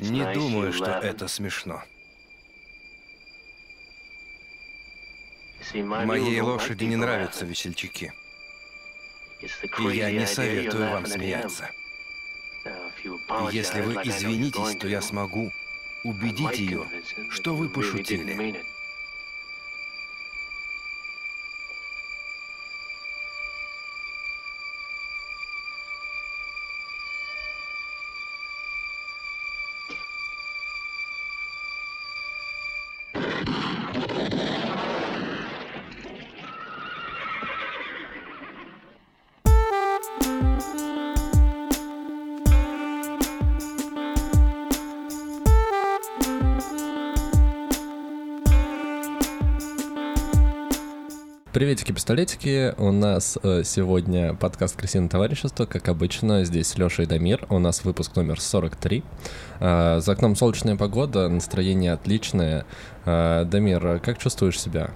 Не думаю, что это смешно. Моей лошади не нравятся весельчаки. И я не советую вам смеяться. Если вы извинитесь, то я смогу убедить ее, что вы пошутили. Приветики-пистолетики, у нас э, сегодня подкаст «Крысиное товарищество», как обычно, здесь Лёша и Дамир, у нас выпуск номер 43. Э, за окном солнечная погода, настроение отличное. Э, Дамир, как чувствуешь себя?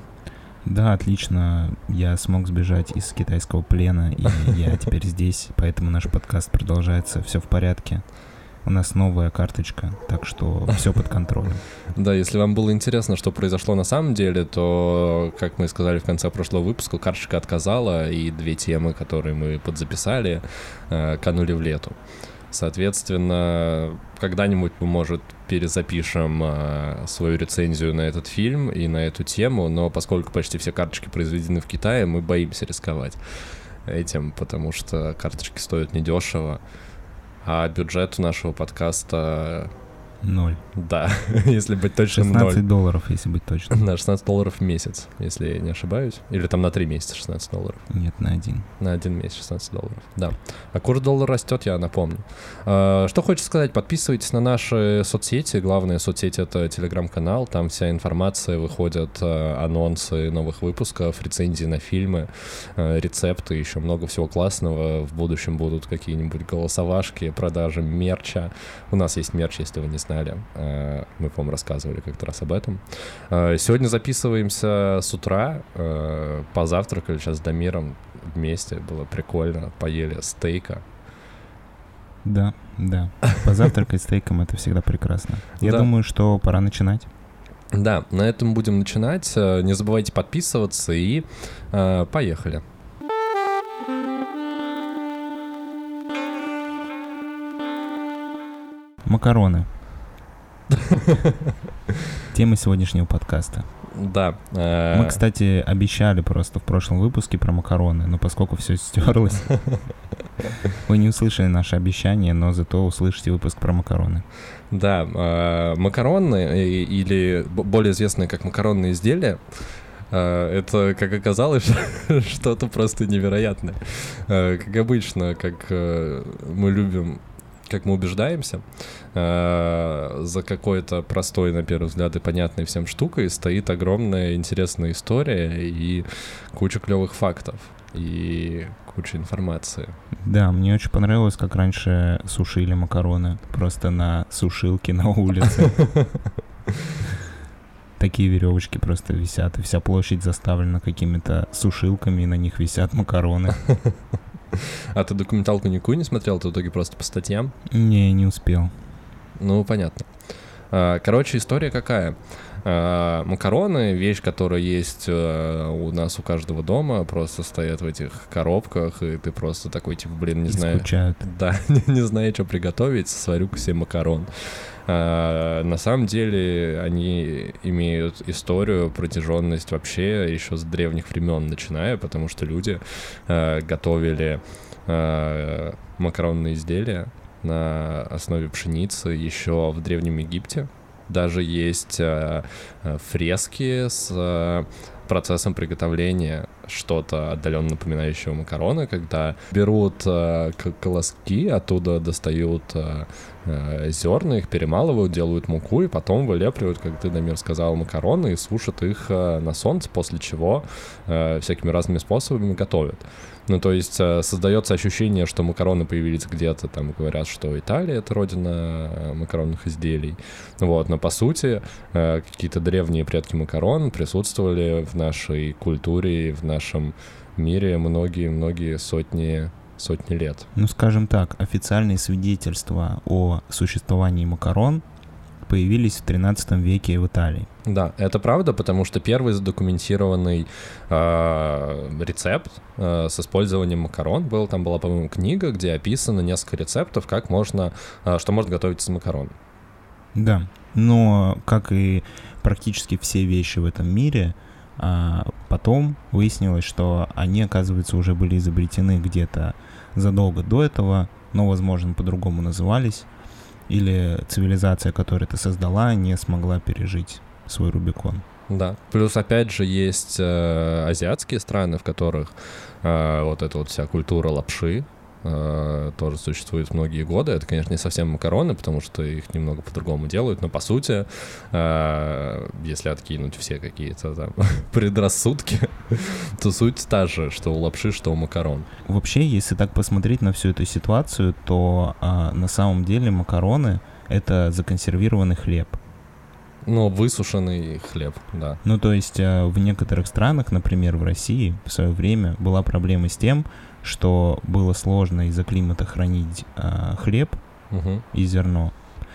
Да, отлично. Я смог сбежать из китайского плена, и я теперь здесь, поэтому наш подкаст продолжается. Все в порядке. У нас новая карточка, так что все под контролем. Да, если вам было интересно, что произошло на самом деле, то, как мы сказали в конце прошлого выпуска, карточка отказала, и две темы, которые мы подзаписали, э, канули в лету. Соответственно, когда-нибудь мы, может, перезапишем э, свою рецензию на этот фильм и на эту тему, но поскольку почти все карточки произведены в Китае, мы боимся рисковать этим, потому что карточки стоят недешево а бюджет нашего подкаста Ноль. Да, если быть точным, 16 0. долларов, если быть точным. На 16 долларов в месяц, если я не ошибаюсь. Или там на 3 месяца 16 долларов. Нет, на один. На один месяц 16 долларов, да. А курс доллара растет, я напомню. А, что хочется сказать, подписывайтесь на наши соцсети. Главная соцсеть — это телеграм-канал. Там вся информация, выходят а, анонсы новых выпусков, рецензии на фильмы, а, рецепты, еще много всего классного. В будущем будут какие-нибудь голосовашки, продажи мерча. У нас есть мерч, если вы не знаете знали. Э, мы, по-моему, рассказывали как-то раз об этом. Э, сегодня записываемся с утра, э, позавтракали сейчас с Дамиром вместе, было прикольно, поели стейка. Да, да. Позавтракать стейком — это всегда прекрасно. Я думаю, что пора начинать. Да, на этом будем начинать. Не забывайте подписываться и э, поехали. Макароны. Тема сегодняшнего подкаста. Да. Э, Мы, кстати, обещали просто в прошлом выпуске про макароны, но поскольку все стерлось, вы не услышали наше обещание, но зато услышите выпуск про макароны. Да, э, макароны или более известные как макаронные изделия, э, это, как оказалось, что-то просто невероятное. Как обычно, как мы любим как мы убеждаемся, э, за какой-то простой, на первый взгляд, и понятной всем штукой стоит огромная интересная история и куча клевых фактов и куча информации. Да, мне очень понравилось, как раньше сушили макароны просто на сушилке на улице. Такие веревочки просто висят, и вся площадь заставлена какими-то сушилками, и на них висят макароны. А ты документалку никакую не смотрел? Ты в итоге просто по статьям? Не, не успел. Ну, понятно. А, короче, история какая? А, макароны, вещь, которая есть э, у нас у каждого дома, просто стоят в этих коробках, и ты просто такой, типа, блин, не знаю... Скучают. Да, не, не знаю, что приготовить, сварю-ка себе макарон. А, на самом деле они имеют историю, протяженность вообще еще с древних времен начиная, потому что люди а, готовили а, макаронные изделия на основе пшеницы еще в Древнем Египте. Даже есть фрески с процессом приготовления что-то отдаленно напоминающего макароны, когда берут э, колоски, оттуда достают э, э, зерна, их перемалывают, делают муку и потом вылепливают, как ты, Дамир, сказал, макароны и сушат их э, на солнце, после чего э, всякими разными способами готовят. Ну, то есть э, создается ощущение, что макароны появились где-то, там говорят, что Италия — это родина э, макаронных изделий. Вот, но по сути э, какие-то древние предки макарон присутствовали в нашей культуре, в нашем мире многие-многие сотни сотни лет. Ну, скажем так, официальные свидетельства о существовании макарон появились в 13 веке в Италии. Да, это правда, потому что первый задокументированный э, рецепт э, с использованием макарон был, там была, по-моему, книга, где описано несколько рецептов, как можно, э, что можно готовить из макарон. Да, но как и практически все вещи в этом мире, а потом выяснилось, что они, оказывается, уже были изобретены где-то задолго до этого, но, возможно, по-другому назывались, или цивилизация, которая это создала, не смогла пережить свой Рубикон. Да. Плюс, опять же, есть э, азиатские страны, в которых э, вот эта вот вся культура лапши, э, тоже существует многие годы. Это, конечно, не совсем макароны, потому что их немного по-другому делают, но по сути, э, если откинуть все какие-то там предрассудки, то суть та же, что у лапши, что у макарон. Вообще, если так посмотреть на всю эту ситуацию, то э, на самом деле макароны — это законсервированный хлеб. Ну, высушенный хлеб, да. Ну, то есть э, в некоторых странах, например, в России в свое время была проблема с тем, что было сложно из-за климата хранить э, хлеб угу. и зерно.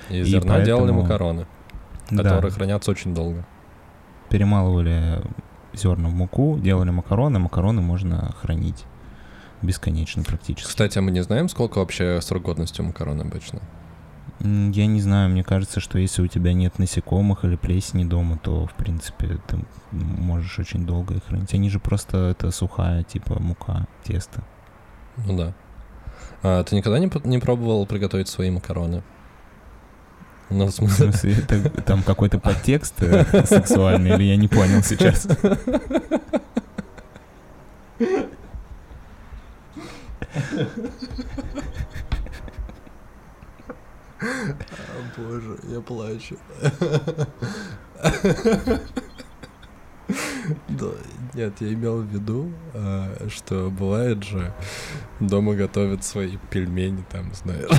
И из зерна поэтому... делали макароны, которые да. хранятся очень долго. Перемалывали зерна в муку, делали макароны, макароны можно хранить бесконечно практически. Кстати, а мы не знаем, сколько вообще срок годности у макарон обычно? Я не знаю, мне кажется, что если у тебя нет насекомых или плесени дома, то, в принципе, ты можешь очень долго их хранить. Они же просто это сухая, типа мука, тесто. Ну да. А ты никогда не, не пробовал приготовить свои макароны? Ну, в смысле, в смысле это, там какой-то подтекст э, сексуальный, или я не понял сейчас? О, боже, я плачу. Да, нет, я имел в виду, а, что бывает же, дома готовят свои пельмени, там, знаешь.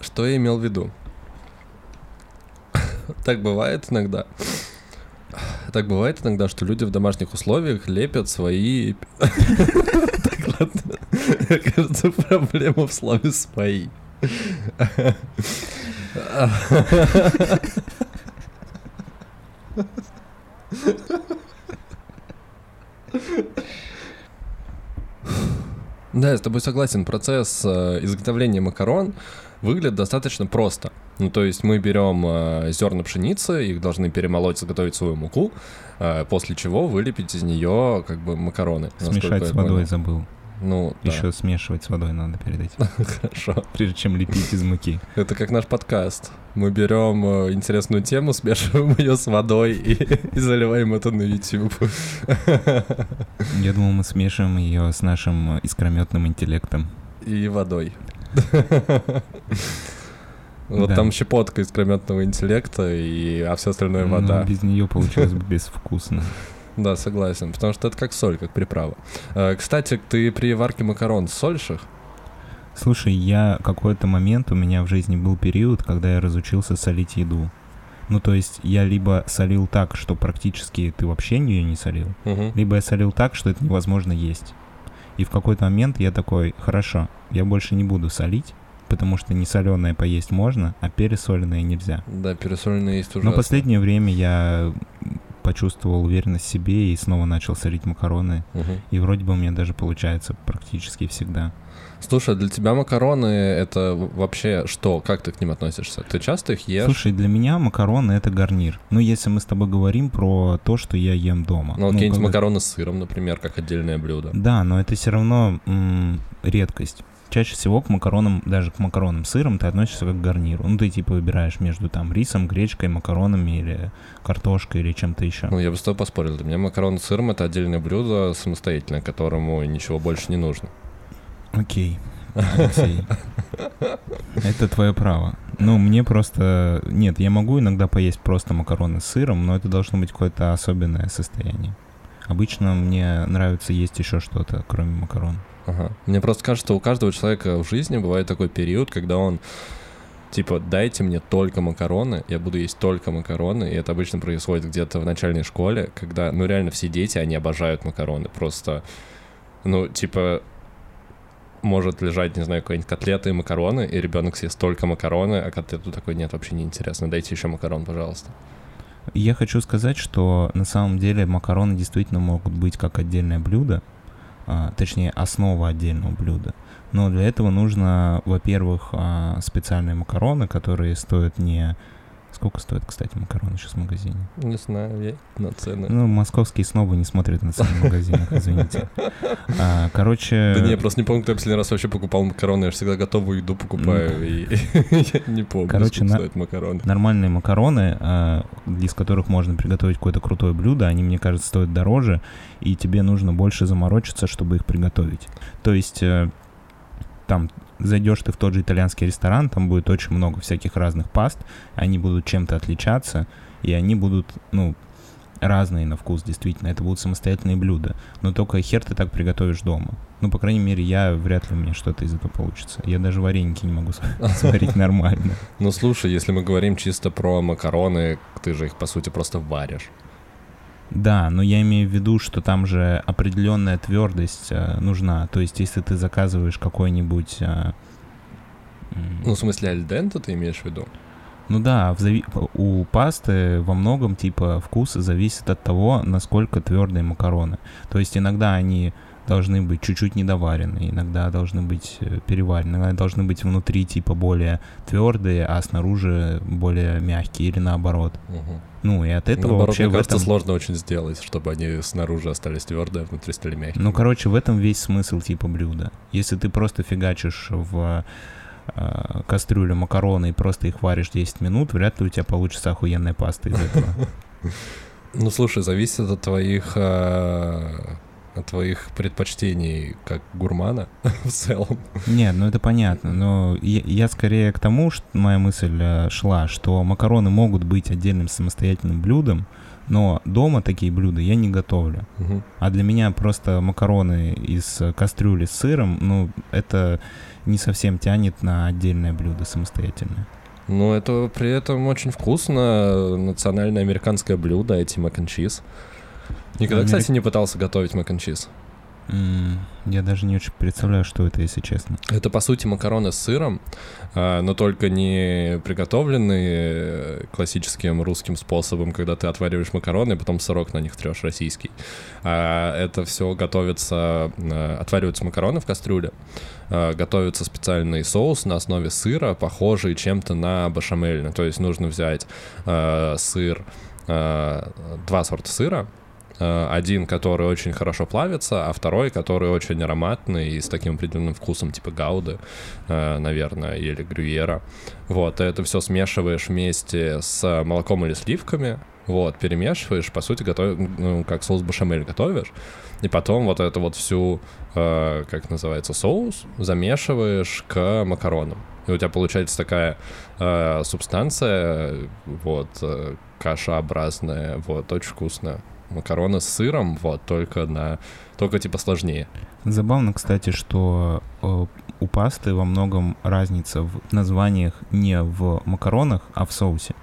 Что я имел в виду? Так бывает иногда. Так бывает иногда, что люди в домашних условиях лепят свои... Так, ладно. Кажется, проблема в слове «свои». Да, я с тобой согласен. Процесс э, изготовления макарон выглядит достаточно просто. Ну, то есть мы берем э, зерна пшеницы, их должны перемолоть, заготовить свою муку, э, после чего вылепить из нее как бы макароны. Смешать с водой забыл. Ну, Еще да. смешивать с водой надо перед этим. Хорошо. Прежде чем лепить из муки. Это как наш подкаст. Мы берем э, интересную тему, смешиваем ее с водой и, и заливаем это на YouTube. Я думал, мы смешиваем ее с нашим искрометным интеллектом. И водой. Вот да. там щепотка искрометного интеллекта, и, а все остальное ну, вода. без нее получилось бы безвкусно. Да, согласен, потому что это как соль, как приправа. Э, кстати, ты при варке макарон сольшь их? Слушай, я какой-то момент у меня в жизни был период, когда я разучился солить еду. Ну, то есть я либо солил так, что практически ты вообще ее не солил, угу. либо я солил так, что это невозможно есть. И в какой-то момент я такой, хорошо, я больше не буду солить, потому что не соленое поесть можно, а пересоленное нельзя. Да, пересоленное есть ужасно. Но последнее время я почувствовал уверенность в себе и снова начал солить макароны. Угу. И вроде бы у меня даже получается практически всегда. Слушай, для тебя макароны это вообще что? Как ты к ним относишься? Ты часто их ешь? Слушай, для меня макароны это гарнир. Ну, если мы с тобой говорим про то, что я ем дома. Ну, ну какие-нибудь когда... макароны с сыром, например, как отдельное блюдо. Да, но это все равно м- редкость чаще всего к макаронам, даже к макаронам с сыром ты относишься как к гарниру. Ну, ты типа выбираешь между там рисом, гречкой, макаронами или картошкой или чем-то еще. Ну, я бы с тобой поспорил. Для меня макароны с сыром — это отдельное блюдо самостоятельное, которому ничего больше не нужно. Окей. Алексей. Это твое право. Ну, мне просто... Нет, я могу иногда поесть просто макароны с сыром, но это должно быть какое-то особенное состояние. Обычно мне нравится есть еще что-то, кроме макарон. Ага. Мне просто кажется, у каждого человека в жизни бывает такой период, когда он Типа, дайте мне только макароны, я буду есть только макароны, и это обычно происходит где-то в начальной школе, когда, ну, реально все дети, они обожают макароны, просто, ну, типа, может лежать, не знаю, какая-нибудь котлета и макароны, и ребенок съест только макароны, а котлету такой нет, вообще не интересно. Дайте еще макарон, пожалуйста. Я хочу сказать, что на самом деле макароны действительно могут быть как отдельное блюдо, точнее основа отдельного блюда. Но для этого нужно, во-первых, а, специальные макароны, которые стоят не Сколько стоит, кстати, макароны сейчас в магазине? Не знаю, я на цены. Ну, московские снобы не смотрят на цены в магазинах, извините. А, короче... Да не, я просто не помню, кто я последний раз вообще покупал макароны. Я всегда готовую еду покупаю, и я не помню, Короче, сколько стоят макароны. Нормальные макароны, а, из которых можно приготовить какое-то крутое блюдо, они, мне кажется, стоят дороже, и тебе нужно больше заморочиться, чтобы их приготовить. То есть э, там зайдешь ты в тот же итальянский ресторан, там будет очень много всяких разных паст, они будут чем-то отличаться, и они будут, ну, разные на вкус, действительно. Это будут самостоятельные блюда. Но только хер ты так приготовишь дома. Ну, по крайней мере, я вряд ли у меня что-то из этого получится. Я даже вареники не могу сварить нормально. Ну, слушай, если мы говорим чисто про макароны, ты же их, по сути, просто варишь. Да, но я имею в виду, что там же определенная твердость э, нужна. То есть, если ты заказываешь какой-нибудь... Э, ну, в смысле, альдента ты имеешь в виду? Ну да, в зави... у пасты во многом типа вкус зависит от того, насколько твердые макароны. То есть иногда они должны быть чуть-чуть недоварены, иногда должны быть э, переварены, иногда должны быть внутри типа более твердые, а снаружи более мягкие или наоборот. Угу. Ну и от этого наоборот, вообще мне кажется, этом... сложно очень сделать, чтобы они снаружи остались твердые, а внутри стали мягкие. Ну короче, в этом весь смысл типа блюда. Если ты просто фигачишь в э, кастрюлю макароны и просто их варишь 10 минут, вряд ли у тебя получится охуенная паста из этого. Ну слушай, зависит от твоих э, твоих предпочтений как гурмана в целом. Нет, ну это понятно, но я, я скорее к тому, что моя мысль э, шла, что макароны могут быть отдельным самостоятельным блюдом, но дома такие блюда я не готовлю. Угу. А для меня просто макароны из кастрюли с сыром, ну, это не совсем тянет на отдельное блюдо самостоятельное. Ну, это при этом очень вкусно. Национальное американское блюдо, эти мак чиз. Никогда, Америк... кстати, не пытался готовить мак чиз. Я даже не очень представляю, что это, если честно. Это, по сути, макароны с сыром, а, но только не приготовленные классическим русским способом, когда ты отвариваешь макароны, и потом сырок на них трешь российский. А это все готовится, а, отвариваются макароны в кастрюле, а, готовится специальный соус на основе сыра, похожий чем-то на башамельный. То есть нужно взять сыр, два сорта сыра, Э, один, который очень хорошо плавится, а второй, который очень ароматный и с таким определенным вкусом, типа гауды, э, наверное, или грюйера. Вот, ты это все смешиваешь вместе с молоком или сливками, вот, перемешиваешь, по сути, готовишь, ну, как соус бешамель готовишь, и потом вот эту вот всю, э, как называется, соус замешиваешь к макаронам. И у тебя получается такая э, субстанция, вот, э, кашеобразная, вот, очень вкусная макароны с сыром, вот, только на... Только типа сложнее. Забавно, кстати, что э, у пасты во многом разница в названиях не в макаронах, а в соусе.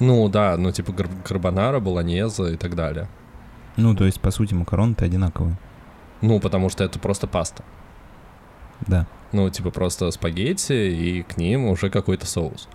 Ну да, ну типа гар- карбонара, болонеза и так далее. Ну, то есть, по сути, макароны-то одинаковые. Ну, потому что это просто паста. Да. Ну, типа просто спагетти, и к ним уже какой-то соус.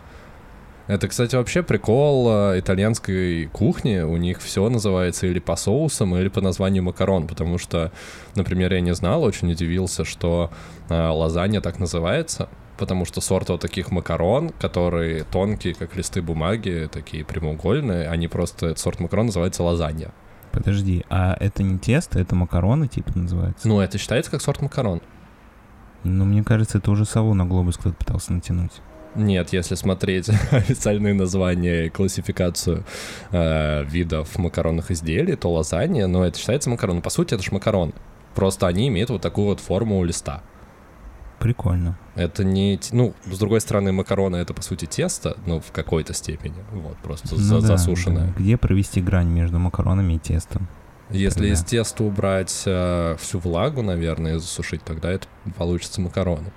Это, кстати, вообще прикол э, итальянской кухни. У них все называется или по соусам, или по названию макарон, потому что, например, я не знал, очень удивился, что э, лазанья так называется, потому что сорт вот таких макарон, которые тонкие, как листы бумаги, такие прямоугольные, они просто, этот сорт макарон называется лазанья. Подожди, а это не тесто, это макароны типа называется? Ну, это считается как сорт макарон. Ну, мне кажется, это уже сову на глобус кто-то пытался натянуть. Нет, если смотреть официальные названия и классификацию э, видов макаронных изделий, то лазанья, но это считается макарон. По сути, это же макарон. Просто они имеют вот такую вот форму листа. Прикольно. Это не... Ну, с другой стороны, макароны — это, по сути, тесто, ну, в какой-то степени. Вот, просто ну, за, да, засушенное. Да. Где провести грань между макаронами и тестом? Если да. из теста убрать э, всю влагу, наверное, и засушить, тогда это получится макароны.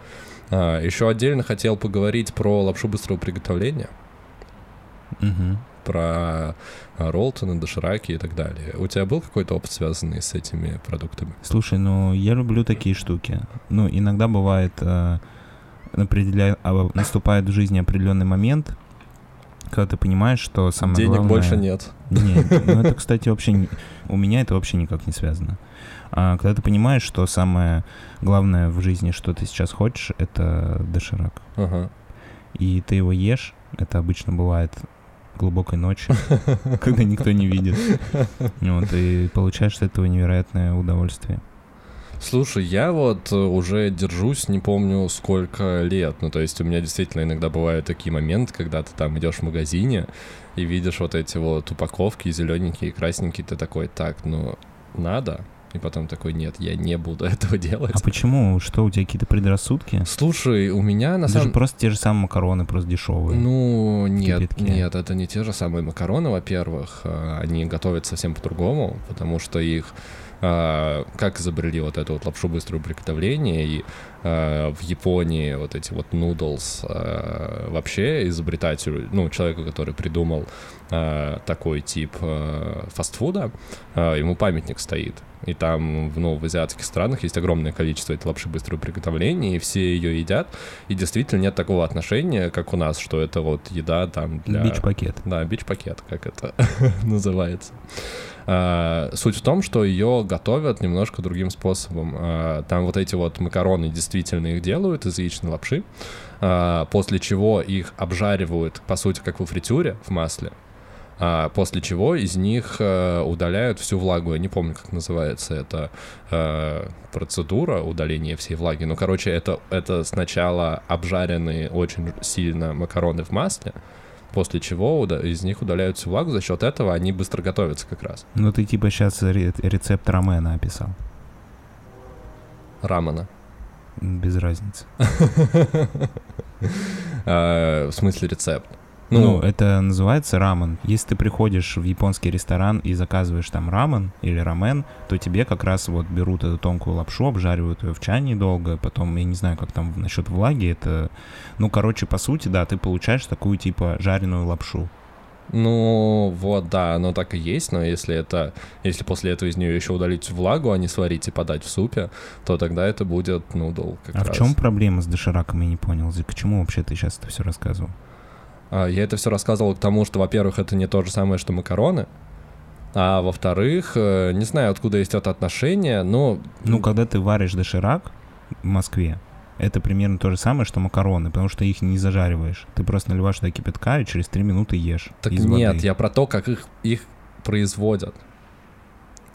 А, еще отдельно хотел поговорить про лапшу быстрого приготовления. Угу. Про роллтоны, дошираки и так далее. У тебя был какой-то опыт, связанный с этими продуктами? Слушай, ну я люблю такие штуки. Ну, иногда бывает, э, определя... а, наступает в жизни определенный момент, когда ты понимаешь, что самое Денег главное... больше нет. Нет, ну это, кстати, вообще... не- У меня это вообще никак не связано. А когда ты понимаешь, что самое главное в жизни, что ты сейчас хочешь, это доширак. Ага. И ты его ешь, это обычно бывает глубокой ночью, когда никто не видит. Вот, и получаешь от этого невероятное удовольствие. Слушай, я вот э, уже держусь, не помню сколько лет. Ну, то есть у меня действительно иногда бывают такие моменты, когда ты там идешь в магазине и видишь вот эти вот упаковки зелененькие и красненькие, ты такой, так, ну, надо? И потом такой, нет, я не буду этого делать. А почему? Что, у тебя какие-то предрассудки? Слушай, у меня на Это же самом просто те же самые макароны, просто дешевые. Ну, нет, кипятке. нет, это не те же самые макароны, во-первых. а, Они готовят совсем по-другому, потому что их а, как изобрели вот эту вот лапшу быстрого приготовления, и а, в Японии вот эти вот noodles а, вообще изобретателю, ну, человеку, который придумал а, такой тип а, фастфуда, а, ему памятник стоит. И там, в, ну, в азиатских странах есть огромное количество этой лапши быстрого приготовления, и все ее едят. И действительно нет такого отношения, как у нас, что это вот еда там для... Бич-пакет. Да, бич-пакет, как это называется. А, Суть в том, что ее готовят немножко другим способом. А, Там вот эти вот макароны действительно их делают из яичной лапши, а, после чего их обжаривают, по сути, как во фритюре в масле, а, после чего из них э, удаляют всю влагу. Я не помню, как называется эта э, процедура удаления всей влаги. Ну, короче, это, это сначала обжаренные очень сильно макароны в масле, после чего из них удаляют всю влагу, за счет этого они быстро готовятся как раз. Ну ты типа сейчас рецепт рамена описал. Рамана. Без разницы. Э, В смысле рецепт? Ну, Ну, это называется рамен. Если ты приходишь в японский ресторан и заказываешь там рамен или рамен, то тебе как раз вот берут эту тонкую лапшу, обжаривают ее в чане долго, потом, я не знаю, как там насчет влаги, это... Ну, короче, по сути, да, ты получаешь такую типа жареную лапшу. ну, вот, да, оно так и есть, но если это, если после этого из нее еще удалить влагу, а не сварить и подать в супе, то тогда это будет нудл как а раз. в чем проблема с дошираком, я не понял. К чему вообще ты сейчас это все рассказывал? А, Я это все рассказывал к тому, что, во-первых, это не то же самое, что макароны, а во-вторых, э, не знаю, откуда есть это отношение, но... Ну, когда ты варишь доширак в Москве, это примерно то же самое, что макароны, потому что их не зажариваешь. Ты просто наливаешь туда кипятка и через 3 минуты ешь. Так нет, воды. я про то, как их, их производят.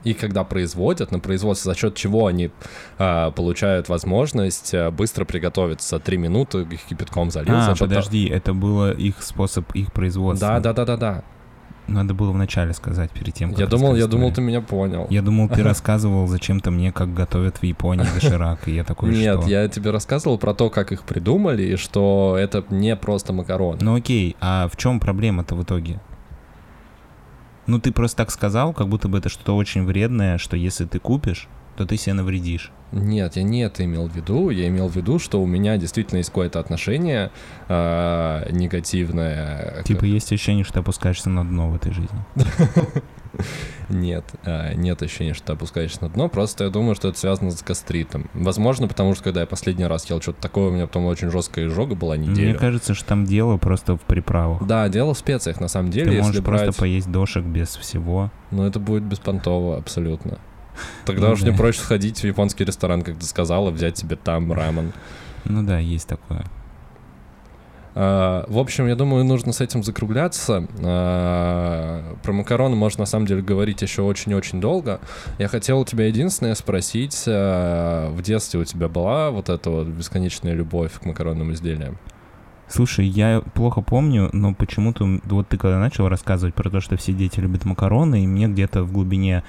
И когда производят, на производстве, за счет чего они а, получают возможность а, быстро приготовиться. Три минуты их кипятком залил. А, счет подожди, это было их способ их производства. Да, да, да, да, да. Надо было вначале сказать, перед тем, как Я думал, я думал, ты меня понял. Я думал, ты рассказывал зачем-то мне, как готовят в Японии доширак, и я такой, Нет, что? я тебе рассказывал про то, как их придумали, и что это не просто макароны. Ну окей, а в чем проблема-то в итоге? Ну ты просто так сказал, как будто бы это что-то очень вредное, что если ты купишь, то ты себе навредишь. Нет, я не это имел в виду. Я имел в виду, что у меня действительно есть какое-то отношение а, негативное. Типа есть ощущение, что ты опускаешься на дно в этой жизни. Нет, а, нет ощущения, что ты опускаешься на дно. Просто я думаю, что это связано с гастритом. Возможно, потому что когда я последний раз ел что-то такое, у меня потом очень жесткая изжога была Мне неделю. кажется, что там дело просто в приправах. Да, дело в специях, на самом деле, ты можешь брать... просто поесть дошек без всего. Ну, это будет беспонтово абсолютно. Тогда Ну уж мне да. проще сходить в японский ресторан, как ты сказала, взять себе там рамен. Ну да, есть такое. А, В общем, я думаю, нужно с этим закругляться. А, Про макароны можно на самом деле говорить еще очень-очень долго. Я хотел у тебя единственное спросить, а, в детстве у тебя была вот эта вот бесконечная любовь к макаронным изделиям? Слушай, я плохо помню, но почему-то вот ты когда начал рассказывать про то, что все дети любят макароны, и мне где-то в глубине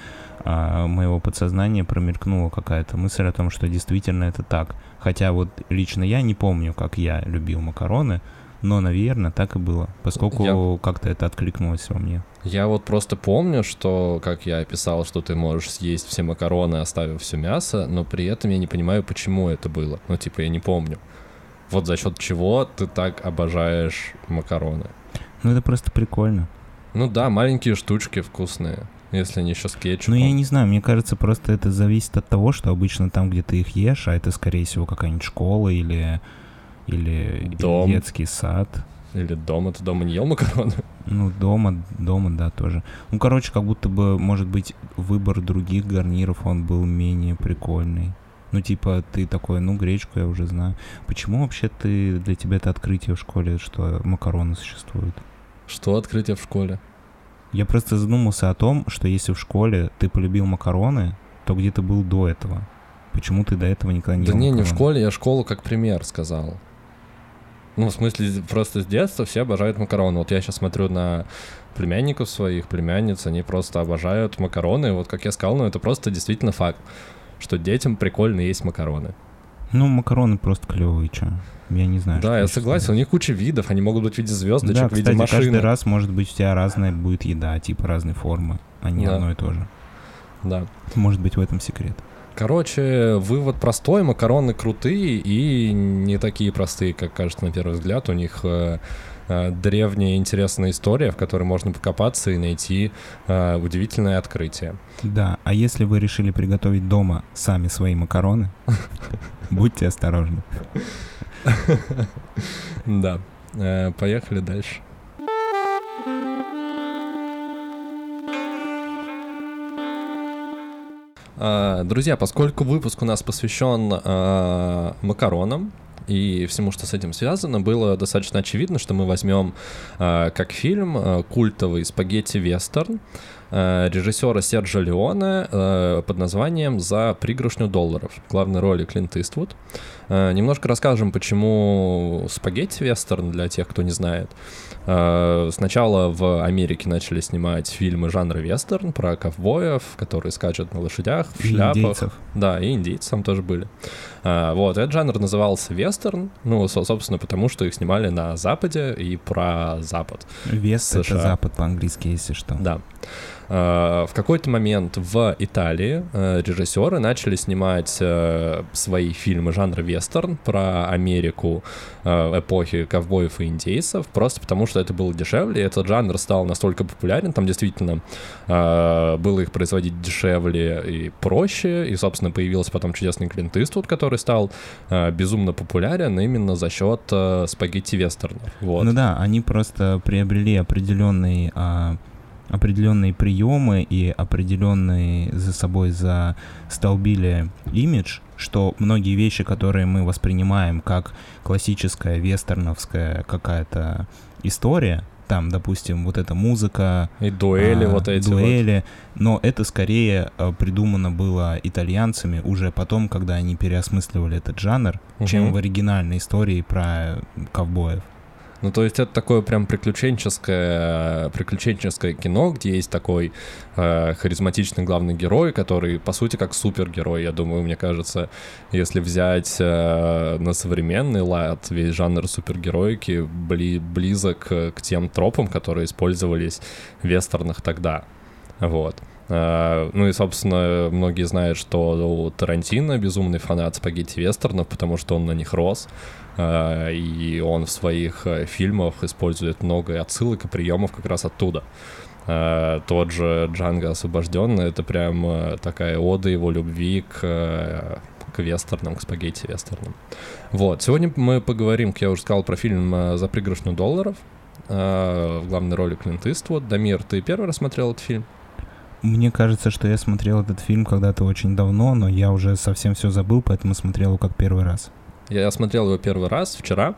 а, моего подсознания промелькнула какая-то мысль о том, что действительно это так. Хотя вот лично я не помню, как я любил макароны, но, наверное, так и было, поскольку Я- как-то это откликнулось во мне. Я вот просто помню, что, как я описал, что ты можешь съесть все макароны, оставив все мясо, но при этом я не понимаю, почему это было. Ну, типа, я не помню. Вот за счет чего ты так обожаешь макароны? Ну, это просто прикольно. Ну да, маленькие штучки вкусные, если они еще с кетчупом. Ну, я не знаю, мне кажется, просто это зависит от того, что обычно там, где ты их ешь, а это, скорее всего, какая-нибудь школа или, или, Дом. или детский сад. Или дома, ты дома не ел макароны? Ну, дома, дома, да, тоже. Ну, короче, как будто бы, может быть, выбор других гарниров, он был менее прикольный. Ну, типа, ты такой, ну, гречку я уже знаю. Почему вообще ты, для тебя это открытие в школе, что макароны существуют? Что открытие в школе? Я просто задумался о том, что если в школе ты полюбил макароны, то где ты был до этого? Почему ты до этого никогда не Да не, не в макароны? школе, я школу как пример сказал. Ну, в смысле, просто с детства все обожают макароны. Вот я сейчас смотрю на племянников своих, племянниц, они просто обожают макароны. Вот как я сказал, ну это просто действительно факт, что детям прикольно есть макароны. Ну, макароны просто клевые, чё. Я не знаю. что да, я согласен, у сказать. них куча видов, они могут быть в виде звездочек, Да, в виде кстати, машины. каждый раз, может быть, у тебя разная будет еда, типа разной формы, а не Да. одно и то же. Да. Может быть, в этом секрет. Короче, вывод простой, макароны крутые и не такие простые, как кажется на первый взгляд. У них э, древняя интересная история, в которой можно покопаться и найти э, удивительное открытие. Да, а если вы решили приготовить дома сами свои макароны, будьте осторожны. Да. Э, Поехали дальше. А, Друзья, поскольку выпуск у нас посвящен а, макаронам и всему, что с этим связано, было достаточно очевидно, что мы возьмем а, как фильм а, культовый спагетти-вестерн а, режиссера Серджа Леоне а, под названием «За пригоршню долларов». В главной роли Клинт Иствуд. А, Немножко расскажем, почему спагетти-вестерн, для тех, кто не знает. А, Сначала в Америке начали снимать фильмы жанра вестерн про ковбоев, которые скачут на лошадях, в И шляпах. индейцев. Да, и индейцы там тоже были. А, вот, этот жанр назывался вестерн, ну, со- собственно, потому что их снимали на Западе и про Запад. Вес — это запад по-английски, если что. Да. А, В какой-то момент в Италии э, режиссеры начали снимать э, свои фильмы жанра вестерн про Америку э, эпохи ковбоев и индейцев, просто потому что это было дешевле, и этот жанр стал настолько популярен, там действительно э, было их производить дешевле и проще, и, собственно, появился потом чудесный Клинт Иствуд, который стал э, безумно популярен именно за счет э, спагетти-вестернов. Вот. Ну да, они просто приобрели определенные, а, определенные приемы и определенные за собой застолбили имидж, что многие вещи, которые мы воспринимаем как классическая вестерновская какая-то история, там, допустим, вот эта музыка, И дуэли а, вот эти вот. дуэли, но это скорее а, придумано было итальянцами уже потом, когда они переосмысливали этот жанр, чем Мгм. в оригинальной истории про ковбоев. Ну, то есть это такое прям приключенческое, приключенческое кино, где есть такой э, харизматичный главный герой, который, по сути, как супергерой, я думаю, мне кажется, если взять э, на современный лад весь жанр супергероики бли, близок э, к тем тропам, которые использовались в вестернах тогда. Вот. Э, Ну и, собственно, многие знают, что у Тарантино безумный фанат спагетти-вестернов, потому что он на них рос. Э, И он в своих э, фильмах использует много отсылок и приемов как раз оттуда. Э, Тот же Джанго освобожденный это прям такая ода его любви к, к вестернам, к спагетти-вестернам. Вот. Сегодня мы поговорим, как я уже сказал, про фильм «За пригоршню долларов». В главной роли Клинт Иствуд. Дамир, ты первый раз смотрел этот фильм? Мне кажется, что я смотрел этот фильм когда-то очень давно, но я уже совсем все забыл, поэтому смотрел его как первый раз. Я смотрел его первый раз вчера.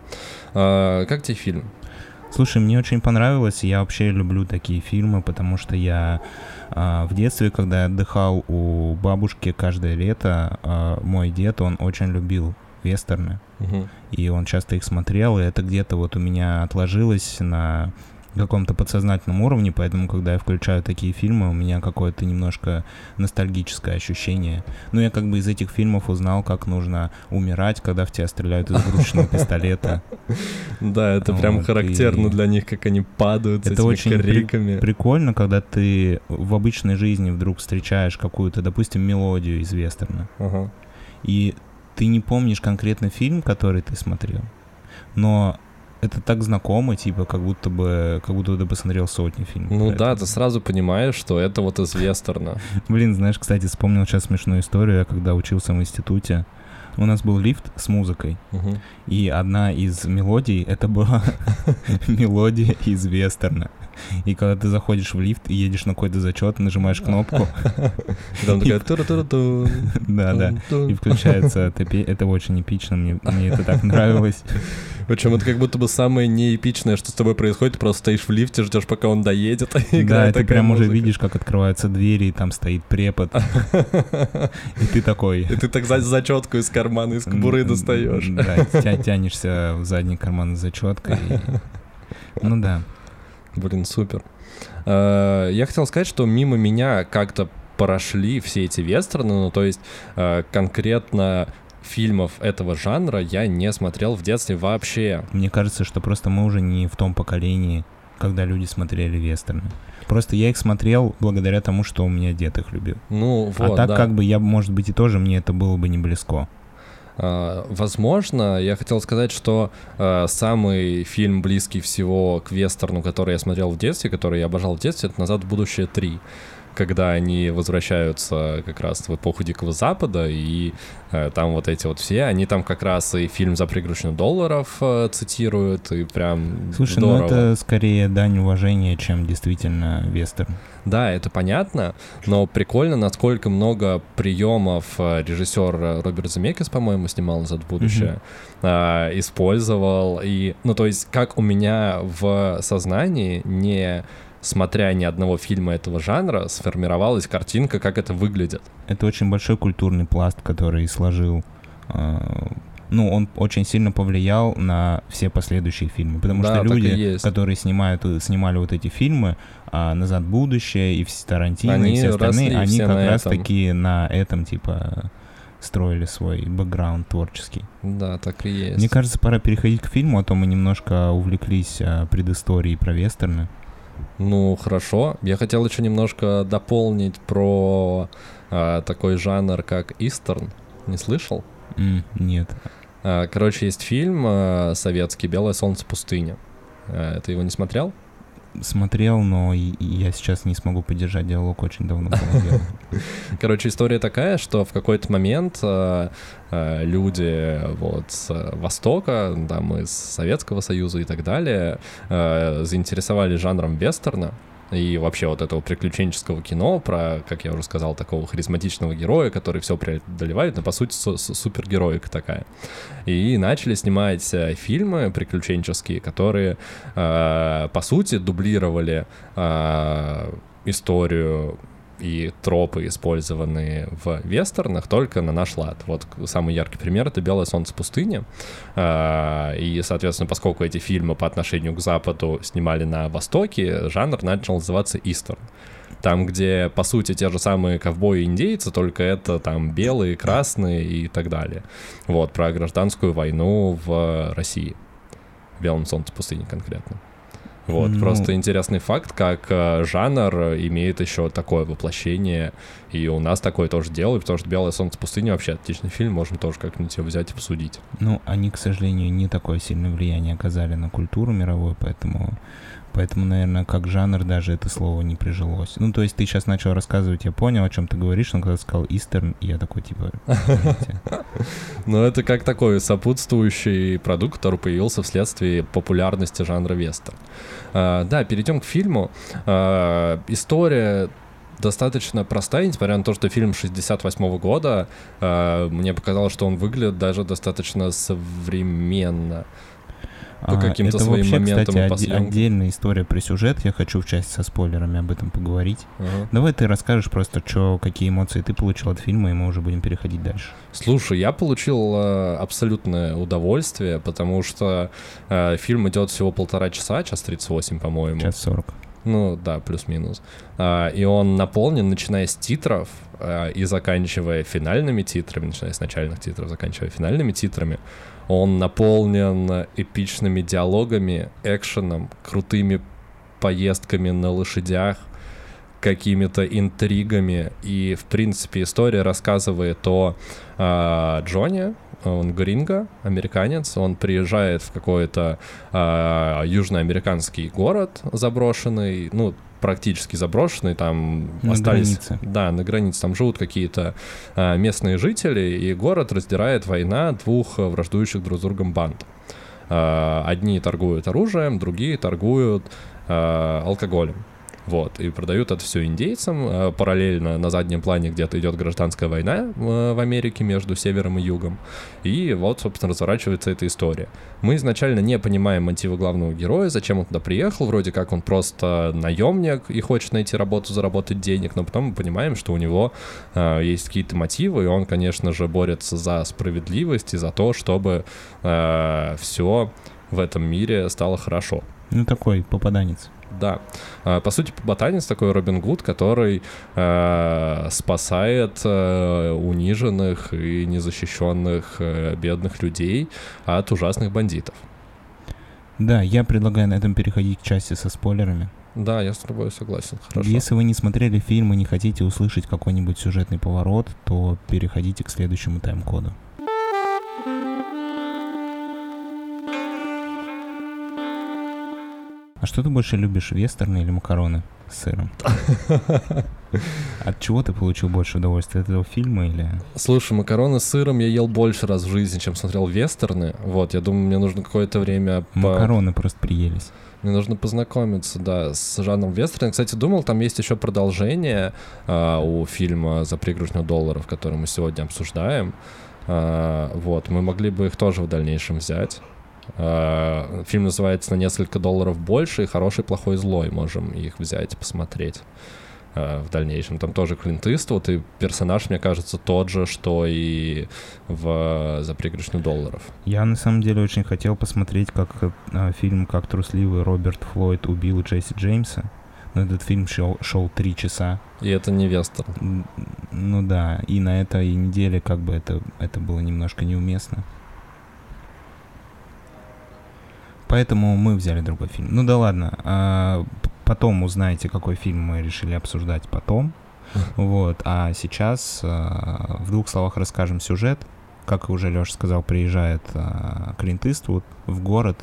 Э, Как тебе фильм? Слушай, мне очень понравилось, я вообще люблю такие фильмы, потому что я а, в детстве, когда я отдыхал у бабушки каждое лето, а, мой дед, он очень любил вестерны, Мгм. и он часто их смотрел, и это где-то вот у меня отложилось на каком-то подсознательном уровне, поэтому, когда я включаю такие фильмы, у меня какое-то немножко ностальгическое ощущение. Ну, я как бы из этих фильмов узнал, как нужно умирать, когда в тебя стреляют из игрушечного пистолета. Да, это прям характерно для них, как они падают с Это этими криками. Прикольно, когда ты в обычной жизни вдруг встречаешь какую-то, допустим, мелодию из вестерна, и ты не помнишь конкретно фильм, который ты смотрел, но это так знакомо, типа, как будто бы, как будто ты посмотрел сотни фильмов. Ну да, ты сразу понимаешь, что это вот из вестерна. Блин, знаешь, кстати, вспомнил сейчас смешную историю, я когда учился в институте, у нас был лифт с музыкой, угу. и одна из мелодий, это была мелодия из вестерна. И когда ты заходишь в лифт и едешь на какой-то зачет, нажимаешь кнопку. Там такая Да, да. И включается это очень эпично, мне это так нравилось. Причем это как будто бы самое неэпичное, что с тобой происходит. Ты просто стоишь в лифте, ждешь, пока он доедет. Да, ты прям уже видишь, как открываются двери, и там стоит препод. И ты такой... И ты так зачетку из кармана, из кобуры достаешь. Да, тянешься в задний карман с зачеткой. Ну да. Блин, супер. Э, я хотел сказать, что мимо меня как-то прошли все эти вестерны, ну, то есть э, конкретно фильмов этого жанра я не смотрел в детстве вообще. Мне кажется, что просто мы уже не в том поколении, когда люди смотрели вестерны. Просто я их смотрел благодаря тому, что у меня дед их любил. Ну, вот, А так да. как бы я, может быть, и тоже мне это было бы не близко. А, возможно, я хотел сказать, что э, самый фильм близкий всего к вестерну, который я смотрел в детстве, который я обожал в детстве, это «Назад в будущее 3» когда они возвращаются как раз в эпоху Дикого Запада, и э, там вот эти вот все, они там как раз и фильм «За пригоршню долларов» э, цитируют, и прям Слушай, здорово. ну это скорее дань уважения, чем действительно вестерн. Да, это понятно, но прикольно, насколько много приемов э, режиссер Роберт Земекис, по-моему, снимал «Назад в будущее», mm-hmm. э, использовал, и, ну, то есть, как у меня в сознании не смотря ни одного фильма этого жанра, сформировалась картинка, как это выглядит. Это очень большой культурный пласт, который сложил э, ну, он очень сильно повлиял на все последующие фильмы. Потому да, что люди, которые снимают, снимали вот эти фильмы, а, «Назад в будущее» и все Тарантино, они и все остальные, они как раз этом. таки на этом, типа, строили свой бэкграунд творческий. Да, так и есть. Мне кажется, пора переходить к фильму, а то мы немножко увлеклись а, предысторией про вестерны. Ну, хорошо. Я хотел еще немножко дополнить про а, такой жанр, как истерн. Не слышал? Mm, нет. А, короче, есть фильм а, советский «Белое солнце пустыни». А, ты его не смотрел? Смотрел, но я сейчас не смогу поддержать диалог, очень давно Короче, история такая, что в какой-то момент э, э, люди вот с Востока, там из Советского Союза и так далее, э, заинтересовались жанром вестерна, и вообще вот этого приключенческого кино про, как я уже сказал, такого харизматичного героя, который все преодолевает, но по сути су- супергероика такая. И начали снимать э, фильмы приключенческие, которые э, по сути дублировали э, историю и тропы, использованные в вестернах, только на наш лад. Вот самый яркий пример — это «Белое солнце пустыни». А, и, соответственно, поскольку эти фильмы по отношению к Западу снимали на Востоке, жанр начал называться «Истерн». Там, где, по сути, те же самые ковбои и индейцы, только это там белые, красные и так далее. Вот, про гражданскую войну в России. «Белом солнце пустыни» конкретно. Вот, ну... просто интересный факт, как э, жанр имеет еще такое воплощение, и у нас такое тоже делают, потому что «Белое солнце пустыни» вообще отличный фильм, можем тоже как-нибудь его взять и посудить. Ну, они, к сожалению, не такое сильное влияние оказали на культуру мировую, поэтому Поэтому, наверное, как жанр даже это слово не прижилось. Ну, то есть ты сейчас начал рассказывать, я понял, о чем ты говоришь, но когда сказал Истерн, я такой, типа... Ну, это как такой сопутствующий продукт, который появился вследствие популярности жанра вестерн. А, да, перейдем к фильму. А, история достаточно простая, несмотря на то, что фильм 68 года, а, мне показалось, что он выглядит даже достаточно современно по каким-то это своим вообще, моментам кстати, отдельная история при сюжет. Я хочу в части со спойлерами об этом поговорить. Ага. Давай ты расскажешь просто, что, какие эмоции ты получил от фильма, и мы уже будем переходить дальше. Слушай, я получил э, абсолютное удовольствие, потому что э, фильм идет всего полтора часа, час 38, по-моему. Час 40. Ну да, плюс-минус. А, и он наполнен, начиная с титров а, и заканчивая финальными титрами, начиная с начальных титров, заканчивая финальными титрами. Он наполнен эпичными диалогами, экшеном, крутыми поездками на лошадях, какими-то интригами. И, в принципе, история рассказывает о э, Джоне, он гринго, американец, он приезжает в какой-то э, южноамериканский город заброшенный, ну, практически заброшенный, там на остались... Границе. Да, на границе, там живут какие-то э, местные жители, и город раздирает война двух враждующих друг с другом банд. Э, одни торгуют оружием, другие торгуют э, алкоголем. Вот, и продают это все индейцам. Э, параллельно на заднем плане где-то идет гражданская война э, в Америке между севером и югом. И вот, собственно, разворачивается эта история. Мы изначально не понимаем мотивы главного героя, зачем он туда приехал. Вроде как он просто наемник и хочет найти работу, заработать денег, но потом мы понимаем, что у него э, есть какие-то мотивы, и он, конечно же, борется за справедливость и за то, чтобы э, все в этом мире стало хорошо. Ну, такой попаданец. Да. А, по сути, ботанец такой Робин Гуд, который э, спасает э, униженных и незащищенных э, бедных людей от ужасных бандитов. Да, я предлагаю на этом переходить к части со спойлерами. Да, я с тобой согласен. Хорошо. Если вы не смотрели фильм и не хотите услышать какой-нибудь сюжетный поворот, то переходите к следующему тайм-коду. А что ты больше любишь, вестерны или макароны с сыром? От чего ты получил больше удовольствия? От этого фильма или... Слушай, макароны с сыром я ел больше раз в жизни, чем смотрел вестерны. Вот, я думаю, мне нужно какое-то время... По... Макароны просто приелись. Мне нужно познакомиться, да, с жанром вестерна. Кстати, думал, там есть еще продолжение а, у фильма «За пригоршню долларов», который мы сегодня обсуждаем. А, вот, мы могли бы их тоже в дальнейшем взять. Uh, фильм называется «На несколько долларов больше» и «Хороший, плохой, злой». Можем их взять, посмотреть uh, в дальнейшем. Там тоже Клинт Иствуд, и персонаж, мне кажется, тот же, что и в «За пригоршню долларов». Я, на самом деле, очень хотел посмотреть, как uh, фильм «Как трусливый Роберт Флойд убил Джесси Джеймса». Но этот фильм шел, шел три часа. И это не вестерн. Ну да, и на этой неделе как бы это, это было немножко неуместно. Поэтому мы взяли другой фильм. Ну да ладно. А, потом узнаете, какой фильм мы решили обсуждать потом. Вот. А сейчас а, в двух словах расскажем сюжет. Как уже Леша сказал, приезжает а, Клинт Иствуд в город,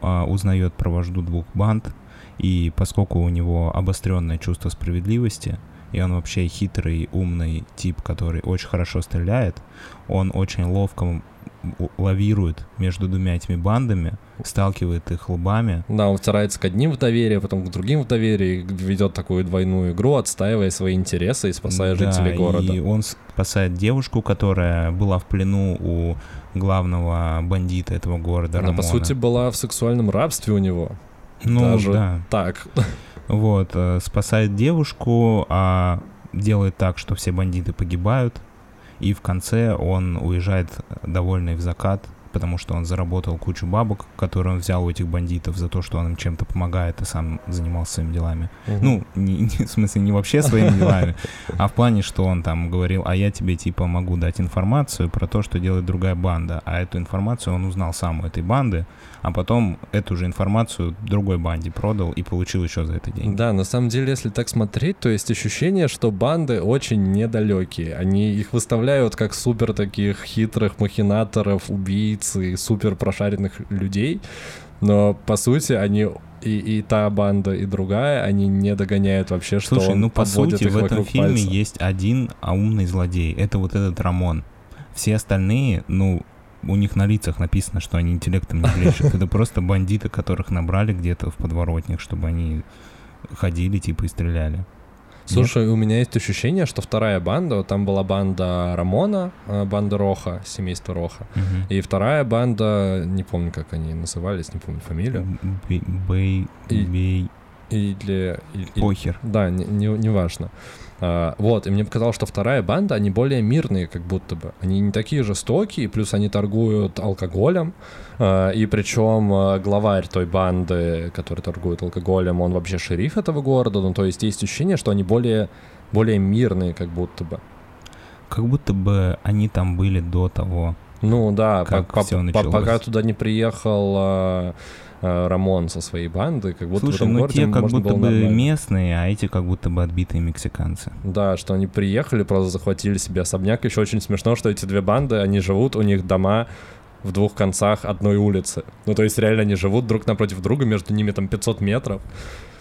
а, узнает про вожду двух банд. И поскольку у него обостренное чувство справедливости, и он вообще хитрый, умный тип, который очень хорошо стреляет, он очень ловко лавирует между двумя этими бандами, сталкивает их лбами. Да, он втирается к одним в доверие, потом к другим в доверие, ведет такую двойную игру, отстаивая свои интересы и спасая да, жителей города. и он спасает девушку, которая была в плену у главного бандита этого города, Она, Рамона. по сути, была в сексуальном рабстве у него. Ну, Даже да. так. Вот, э, спасает девушку, а делает так, что все бандиты погибают, и в конце он уезжает довольный в закат, потому что он заработал кучу бабок, которые он взял у этих бандитов за то, что он им чем-то помогает и сам занимался своими делами. Мгм. Ну, не, не- в смысле, не вообще своими делами, а в плане, что он там говорил, а я тебе типа могу дать информацию про то, что делает другая банда. А эту информацию он узнал сам у этой банды, а потом эту же информацию другой банде продал и получил еще за это деньги. Да, на самом деле, если так смотреть, то есть ощущение, что банды очень недалекие. Они их выставляют как супер таких хитрых махинаторов, убийц и супер прошаренных людей. Но по сути они и, и та банда, и другая, они не догоняют вообще, что Слушай, он ну по сути в этом фильме пальца. есть один а умный злодей. Это вот этот Рамон. Все остальные, ну, у них на лицах написано, что они интеллектом не блещут. Это просто бандиты, которых набрали где-то в подворотнях, чтобы они ходили типа и стреляли. Слушай, у меня есть ощущение, что вторая банда, вот там была банда Рамона, э, банда Роха, семейство Роха, Мгм. и вторая банда, не помню, как они назывались, не помню фамилию, Бей, бей, или... похер. Да, не, не, не важно. А, вот, и мне показалось, что вторая банда, они более мирные, как будто бы. Они не такие жестокие, плюс они торгуют алкоголем. а, и причем а, главарь той банды, который торгует алкоголем, он вообще шериф этого города. Ну, то есть есть ощущение, что они более, более мирные, как будто бы. Как будто бы они там были до того. Ну да, Как по- по- по- пока туда не приехал а, Рамон со своей бандой, как будто Слушай, в этом ну городе те как можно будто бы нормально. местные, а эти как будто бы отбитые мексиканцы. Да, что они приехали, просто захватили себе особняк. Еще очень смешно, что эти две банды, они живут, у них дома в двух концах одной улицы. Ну, то есть реально они живут друг напротив друга, между ними там 500 метров.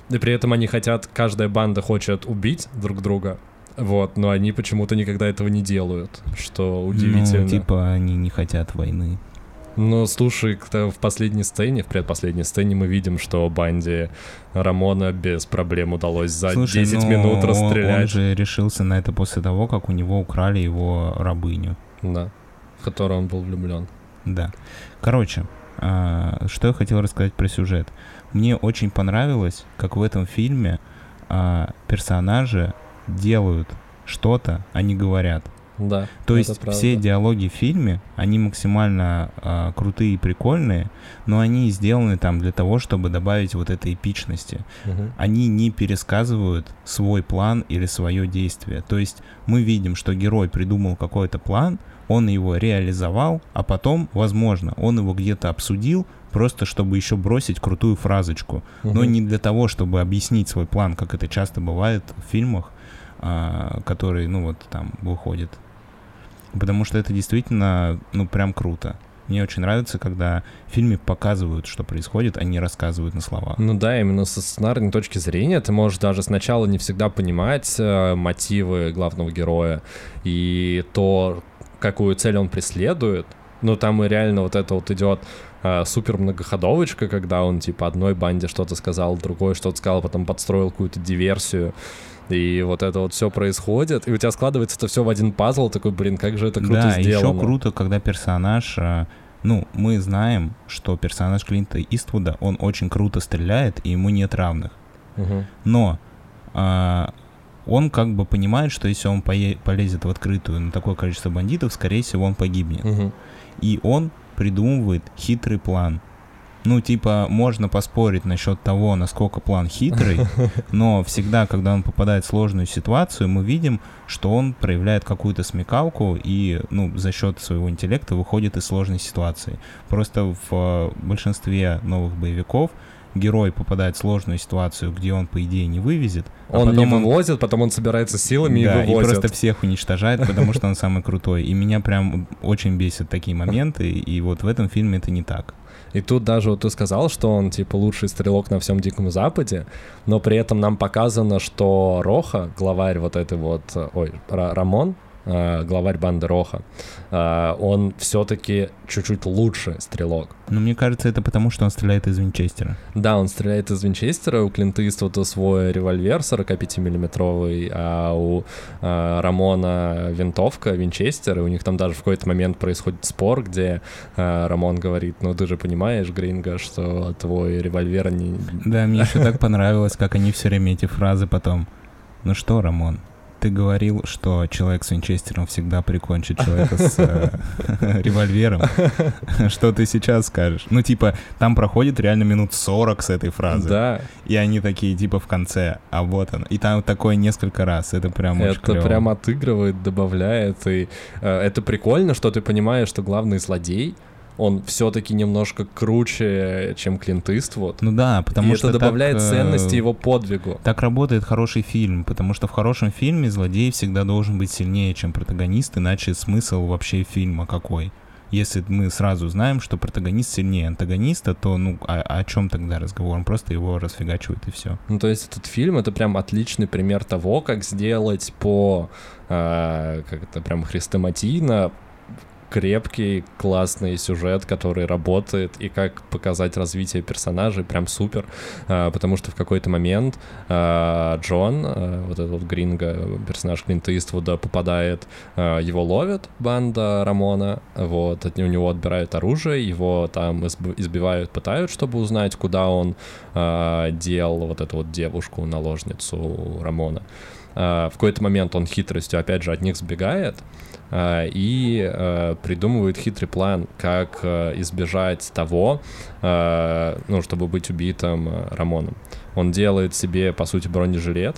И при этом они хотят, каждая банда хочет убить друг друга. Вот, но они почему-то никогда этого не делают, что удивительно. Ну, типа они не хотят войны. Ну, слушай, в последней сцене, в предпоследней сцене мы видим, что банде Рамона без проблем удалось за Слушай, 10 ну, минут расстрелять. Он же решился на это после того, как у него украли его рабыню. Да, в которую он был влюблен. Да. Короче, а, что я хотел рассказать про сюжет. Мне очень понравилось, как в этом фильме а, персонажи делают что-то, а не говорят. Да. То есть правда. все диалоги в фильме, они максимально а, крутые и прикольные, но они сделаны там для того, чтобы добавить вот этой эпичности. Мгм. Они не пересказывают свой план или свое действие. То есть мы видим, что герой придумал какой-то план, он его реализовал, а потом, возможно, он его где-то обсудил, просто чтобы еще бросить крутую фразочку. Но Мгм. не для того, чтобы объяснить свой план, как это часто бывает в фильмах, а, которые, ну вот, там выходят. Потому что это действительно, ну, прям круто. Мне очень нравится, когда в фильме показывают, что происходит, а не рассказывают на словах. Ну да, именно со сценарной точки зрения ты можешь даже сначала не всегда понимать э, мотивы главного героя и то, какую цель он преследует. Ну там и реально вот это вот идет э, супер многоходовочка, когда он типа одной банде что-то сказал, другой что-то сказал, потом подстроил какую-то диверсию. И вот это вот все происходит, и у тебя складывается это все в один пазл, такой, блин, как же это круто да, сделано. еще круто, когда персонаж, а, ну, мы знаем, что персонаж Клинта Иствуда, он очень круто стреляет, и ему нет равных. Мгм. Но а, он как бы понимает, что если он полезет в открытую на такое количество бандитов, скорее всего, он погибнет. Мгм. И он придумывает хитрый план. Ну, типа, можно поспорить насчет того, насколько план хитрый, но всегда, когда он попадает в сложную ситуацию, мы видим, что он проявляет какую-то смекалку и, ну, за счет своего интеллекта выходит из сложной ситуации. Просто в э, большинстве новых боевиков герой попадает в сложную ситуацию, где он, по идее, не вывезет, а Он не потом он вывозит, потом он собирается силами да, и вывозит. просто всех уничтожает, потому что он самый крутой. И меня прям очень бесят такие моменты, и вот в этом фильме это не так. И тут даже вот ты сказал, что он типа лучший стрелок на всем Диком Западе, но при этом нам показано, что Роха, главарь вот этой вот, э, ой, Ра- Рамон, главарь банды Роха, э, он все-таки чуть-чуть лучше стрелок. Но мне кажется, это потому, что он стреляет из Винчестера. Да, он стреляет из Винчестера, у Клинта Иствуда свой револьвер 45-миллиметровый, а у э, Рамона винтовка Винчестер, и у них там даже в какой-то момент происходит спор, где э, Рамон говорит, ну ты же понимаешь, Гринго, что твой револьвер не... Да, мне еще так понравилось, как они все время эти фразы потом. Ну что, Рамон, ты говорил, что человек с Винчестером всегда прикончит человека с э, револьвером. Что ты сейчас скажешь? Ну, типа, там проходит реально минут 40 с этой фразы. Да, И они такие, типа, в конце, а вот он. И там такое несколько раз. Это прям очень это прям отыгрывает, добавляет, и э, это прикольно, что ты понимаешь, что главный злодей, он все-таки немножко круче, чем Клинт Иствуд. Ну да, потому и что это добавляет так, э, ценности его подвигу. Так работает хороший фильм, потому что в хорошем фильме злодей всегда должен быть сильнее, чем протагонист, иначе смысл вообще фильма какой? Если мы сразу знаем, что протагонист сильнее антагониста, то ну о, о чем тогда разговор? Он просто его расфигачивает и все. Ну, то есть этот фильм — это прям отличный пример того, как сделать по, э, как это, прям хрестоматийно крепкий, классный сюжет, который работает, и как показать развитие персонажей, прям супер, А, потому что в какой-то момент а, Джон, а, вот этот вот Гринго, персонаж Клинта Иствуда, попадает, его ловят, банда Рамона, вот, от, у него отбирают оружие, его там изб- избивают, пытают, чтобы узнать, куда он дел вот эту вот девушку, наложницу Рамона. В какой-то момент он хитростью, опять же, от них сбегает, и э, придумывает хитрый план, как э, избежать того, э, ну, чтобы быть убитым э, Рамоном. Он делает себе, по сути, бронежилет,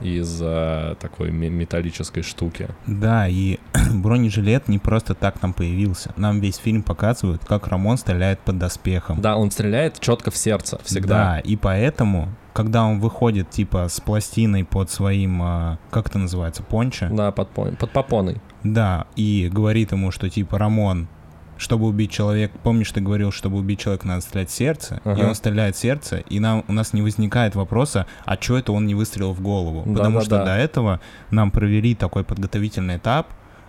из э, такой металлической штуки. Да, и бронежилет не просто так там появился. Нам весь фильм показывают, как Рамон стреляет под доспехом. Да, он стреляет четко в сердце всегда. Да, и поэтому когда он выходит, типа, с пластиной под своим, а, как это называется, пончо? Да, под, под попоной. Да, и говорит ему, что, типа, Рамон, чтобы убить человека, помнишь, ты говорил, чтобы убить человека надо стрелять в сердце, ага. и он стреляет в сердце, и нам, у нас не возникает вопроса, а что это он не выстрелил в голову? Да, Потому да, что да. до этого нам провели такой подготовительный этап,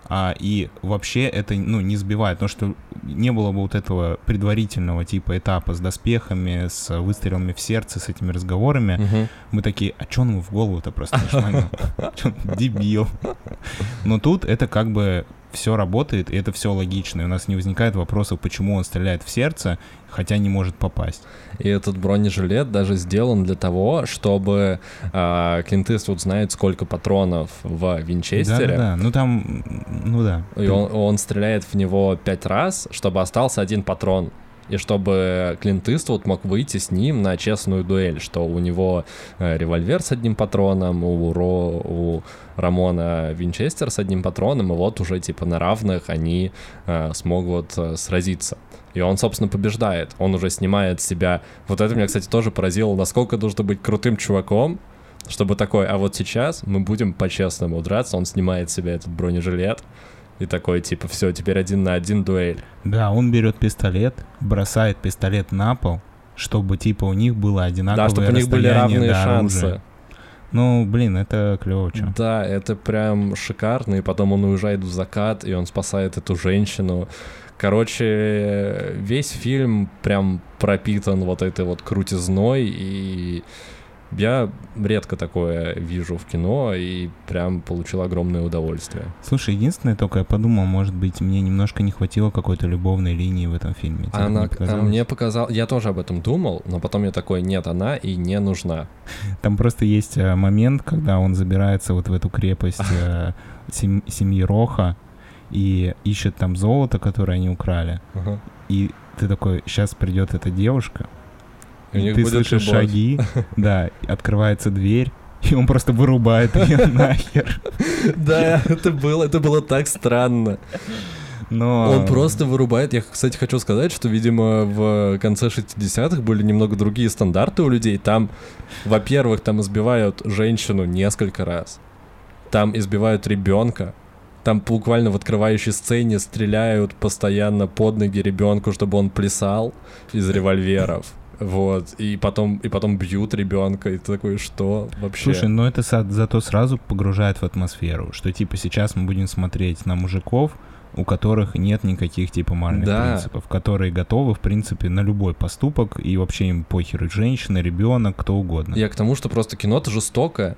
а, и вообще это ну, не сбивает, потому что не было бы вот этого предварительного типа этапа с доспехами, с выстрелами в сердце, с этими разговорами. Угу. Мы такие, а чё он ему в голову-то просто не Дебил. Но тут это как бы все работает, и это все логично. И у нас не возникает вопросов, почему он стреляет в сердце, хотя не может попасть. И этот бронежилет даже сделан для того, чтобы э, Клинт Иствуд знает, сколько патронов в Винчестере. Да, да, ну там, ну да. И он, он стреляет в него пять раз, чтобы остался один патрон и чтобы Клинт Иствуд мог выйти с ним на честную дуэль, что у него э, револьвер с одним патроном, у, Ро, у Рамона Винчестер с одним патроном, и вот уже типа на равных они э, смогут э, сразиться. И он, собственно, побеждает. Он уже снимает себя... Вот это меня, кстати, тоже поразило, насколько нужно быть крутым чуваком, чтобы такой, а вот сейчас мы будем по-честному драться. Он снимает с себя этот бронежилет, и такой, типа, все, теперь один на один дуэль. Да, он берет пистолет, бросает пистолет на пол, чтобы, типа, у них было одинаковое Да, чтобы у них были равные шансы. Оружия. Ну, блин, это клево, чё. Да, это прям шикарно, и потом он уезжает в закат, и он спасает эту женщину. Короче, весь фильм прям пропитан вот этой вот крутизной, и я редко такое вижу в кино и прям получил огромное удовольствие. Слушай, единственное только я подумал, может быть, мне немножко не хватило какой-то любовной линии в этом фильме. Тебе она, а мне показал, я тоже об этом думал, но потом я такой, нет, она и не нужна. Там просто есть э, момент, когда он забирается вот в эту крепость э, семьи Роха и ищет там золото, которое они украли. И ты такой, сейчас придет эта девушка, у них ты слышишь любовь. шаги, да, открывается дверь, и он просто вырубает ее нахер. Да, это было, это было так странно. Но... Он просто вырубает. Я, кстати, хочу сказать, что, видимо, в конце 60-х были немного другие стандарты у людей. Там, во-первых, там избивают женщину несколько раз. Там избивают ребенка. Там буквально в открывающей сцене стреляют постоянно под ноги ребенку, чтобы он плясал из револьверов. Вот, и потом, и потом бьют ребенка, и ты такой, что вообще? Слушай, ну это зато сразу погружает в атмосферу, что типа сейчас мы будем смотреть на мужиков, у которых нет никаких типа моральных да. принципов, которые готовы, в принципе, на любой поступок, и вообще им похер, женщина, ребенок, кто угодно. Я к тому, что просто кино-то жестокое,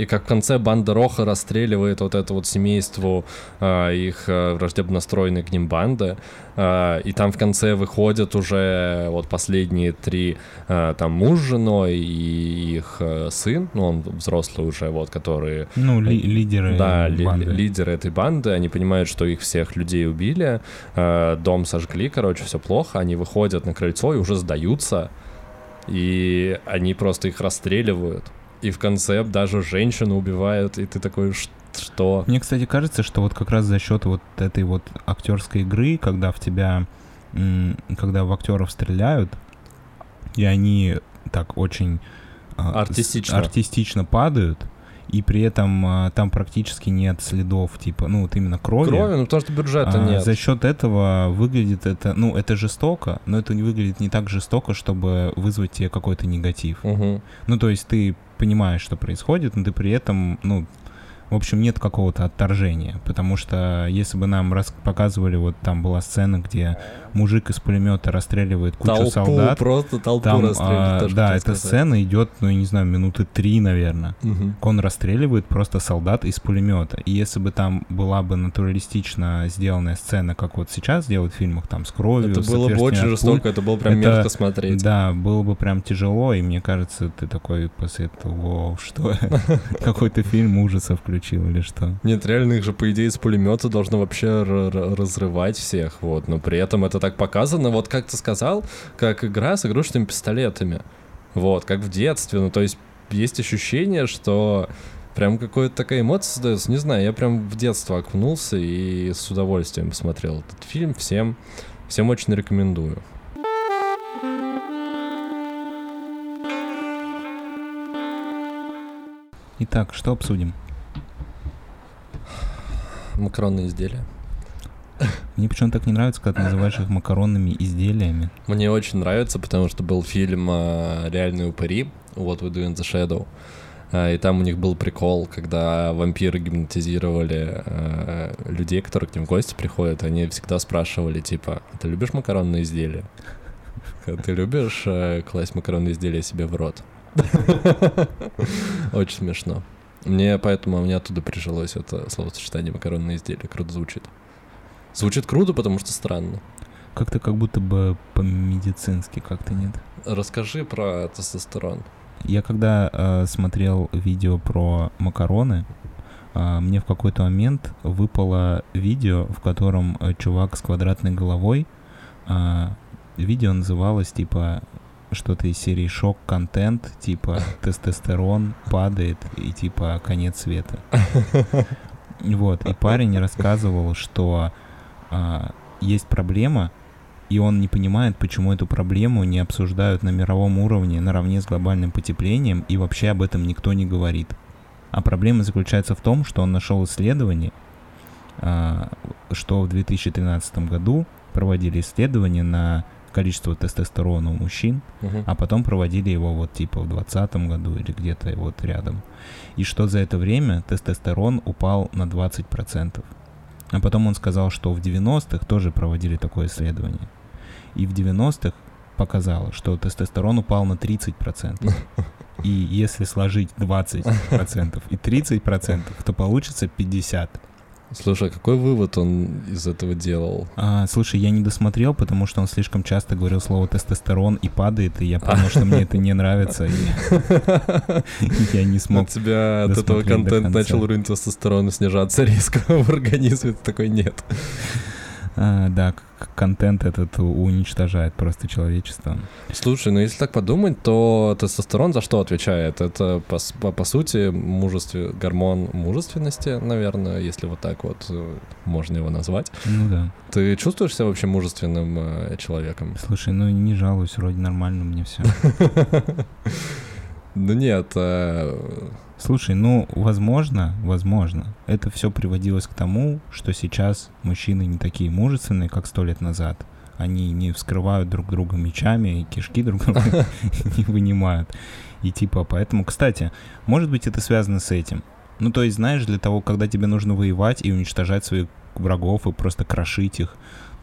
и как в конце банда Роха расстреливает вот это вот семейство э, их э, враждебно настроенной к ним банды, э, и там в конце выходят уже вот последние три, э, там муж с женой и их э, сын, ну он взрослый уже, вот, которые... Ну, ли лидеры Да, ли лидеры этой банды, они понимают, что их всех людей убили, э, дом сожгли, короче, все плохо, они выходят на крыльцо и уже сдаются, и они просто их расстреливают и в конце даже женщину убивают, и ты такой, что? Мне, кстати, кажется, что вот как раз за счет вот этой вот актерской игры, когда в тебя, когда в актеров стреляют, и они так очень а, артистично, артистично падают, и при этом а, там практически нет следов, типа, ну, вот именно крови. Крови, ну, потому что бюджета а, нет. За счет этого выглядит это, ну, это жестоко, но это не выглядит не так жестоко, чтобы вызвать тебе какой-то негатив. Угу. Ну, то есть ты понимаешь, что происходит, но ты при этом, ну, в общем, нет какого-то отторжения, потому что если бы нам раз показывали, вот там была сцена, где мужик из пулемета расстреливает кучу толпу, солдат. просто толпу там, расстреливает. А, да, эта сказать. сцена идет, ну, я не знаю, минуты три, наверное. Угу. Он расстреливает просто солдат из пулемета. И если бы там была бы натуралистично сделанная сцена, как вот сейчас делают в фильмах, там, с кровью, Это было бы очень жестоко, это было прям это, мерзко смотреть. Да, было бы прям тяжело, и мне кажется, ты такой после этого, что какой-то фильм ужасов включил или что? Нет, реально их же, по идее, из пулемета должно вообще разрывать всех, вот, но при этом это так показано, вот как ты сказал, как игра с игрушечными пистолетами. Вот, как в детстве, ну то есть есть ощущение, что прям какая-то такая эмоция создается. Не знаю, я прям в детство окунулся и с удовольствием посмотрел этот фильм. Всем, всем очень рекомендую. Итак, что обсудим? Макаронные изделия. Мне почему-то так не нравится, когда ты называешь их макаронными изделиями. Мне очень нравится, потому что был фильм а, «Реальные упыри», What We Do in the Shadow. А, и там у них был прикол, когда вампиры гипнотизировали э, людей, которые к ним в гости приходят, они всегда спрашивали, типа, ты любишь макаронные изделия? Ты любишь э, класть макаронные изделия себе в рот? Очень смешно. Мне поэтому у меня оттуда прижилось это словосочетание макаронные изделия. Круто звучит. Звучит круто, потому что странно. Как-то как будто бы по-медицински как-то нет. Расскажи про тестостерон. Я когда э, смотрел видео про макароны, э, мне в какой-то момент выпало видео, в котором э, чувак с квадратной головой, э, видео называлось типа что-то из серии шок-контент, типа тестостерон падает и типа конец света. Вот, и парень рассказывал, что а, есть проблема, и он не понимает, почему эту проблему не обсуждают на мировом уровне наравне с глобальным потеплением, и вообще об этом никто не говорит. А проблема заключается в том, что он нашел исследование, а, что в 2013 году проводили исследования на количество тестостерона у мужчин, Мгм. а потом проводили его вот типа в 2020 году или где-то вот рядом. И что за это время тестостерон упал на 20%. А потом он сказал, что в 90-х тоже проводили такое исследование. И в 90-х показало, что тестостерон упал на 30%. И если сложить 20% и 30%, то получится 50%. Слушай, а какой вывод он из этого делал? А, слушай, я не досмотрел, потому что он слишком часто говорил слово тестостерон и падает, и я понял, что мне это не нравится, и я не У смог. тебя от этого контента начал уровень тестостерона снижаться резко в организме. Ты такой, нет. А, да, контент этот уничтожает просто человечество. Слушай, ну если так подумать, то тестостерон за что отвечает? Это, по, по, по сути, мужестве, гормон мужественности, наверное, если вот так вот э, можно его назвать. Ну да. Ты чувствуешь себя вообще мужественным э, человеком? Слушай, ну не жалуюсь, вроде нормально мне все. Ну нет, э, Слушай, ну, возможно, возможно, это все приводилось к тому, что сейчас мужчины не такие мужественные, как сто лет назад. Они не вскрывают друг друга мечами и кишки друг друга не вынимают. И типа, поэтому, кстати, может быть, это связано с этим. Ну, то есть, знаешь, для того, когда тебе нужно воевать и уничтожать своих врагов и просто крошить их,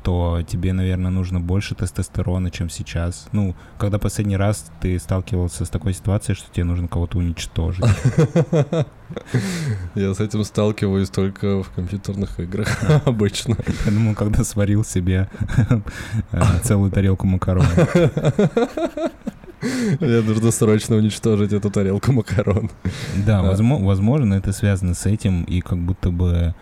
то тебе, наверное, нужно больше тестостерона, чем сейчас. Ну, когда последний раз ты сталкивался с такой ситуацией, что тебе нужно кого-то уничтожить. я с этим сталкиваюсь только в компьютерных играх обычно. Я думал, когда сварил себе э, целую тарелку макарон. Мне нужно срочно уничтожить эту тарелку макарон. Да, Да. возмо- возможно, это связано с этим, и как будто бы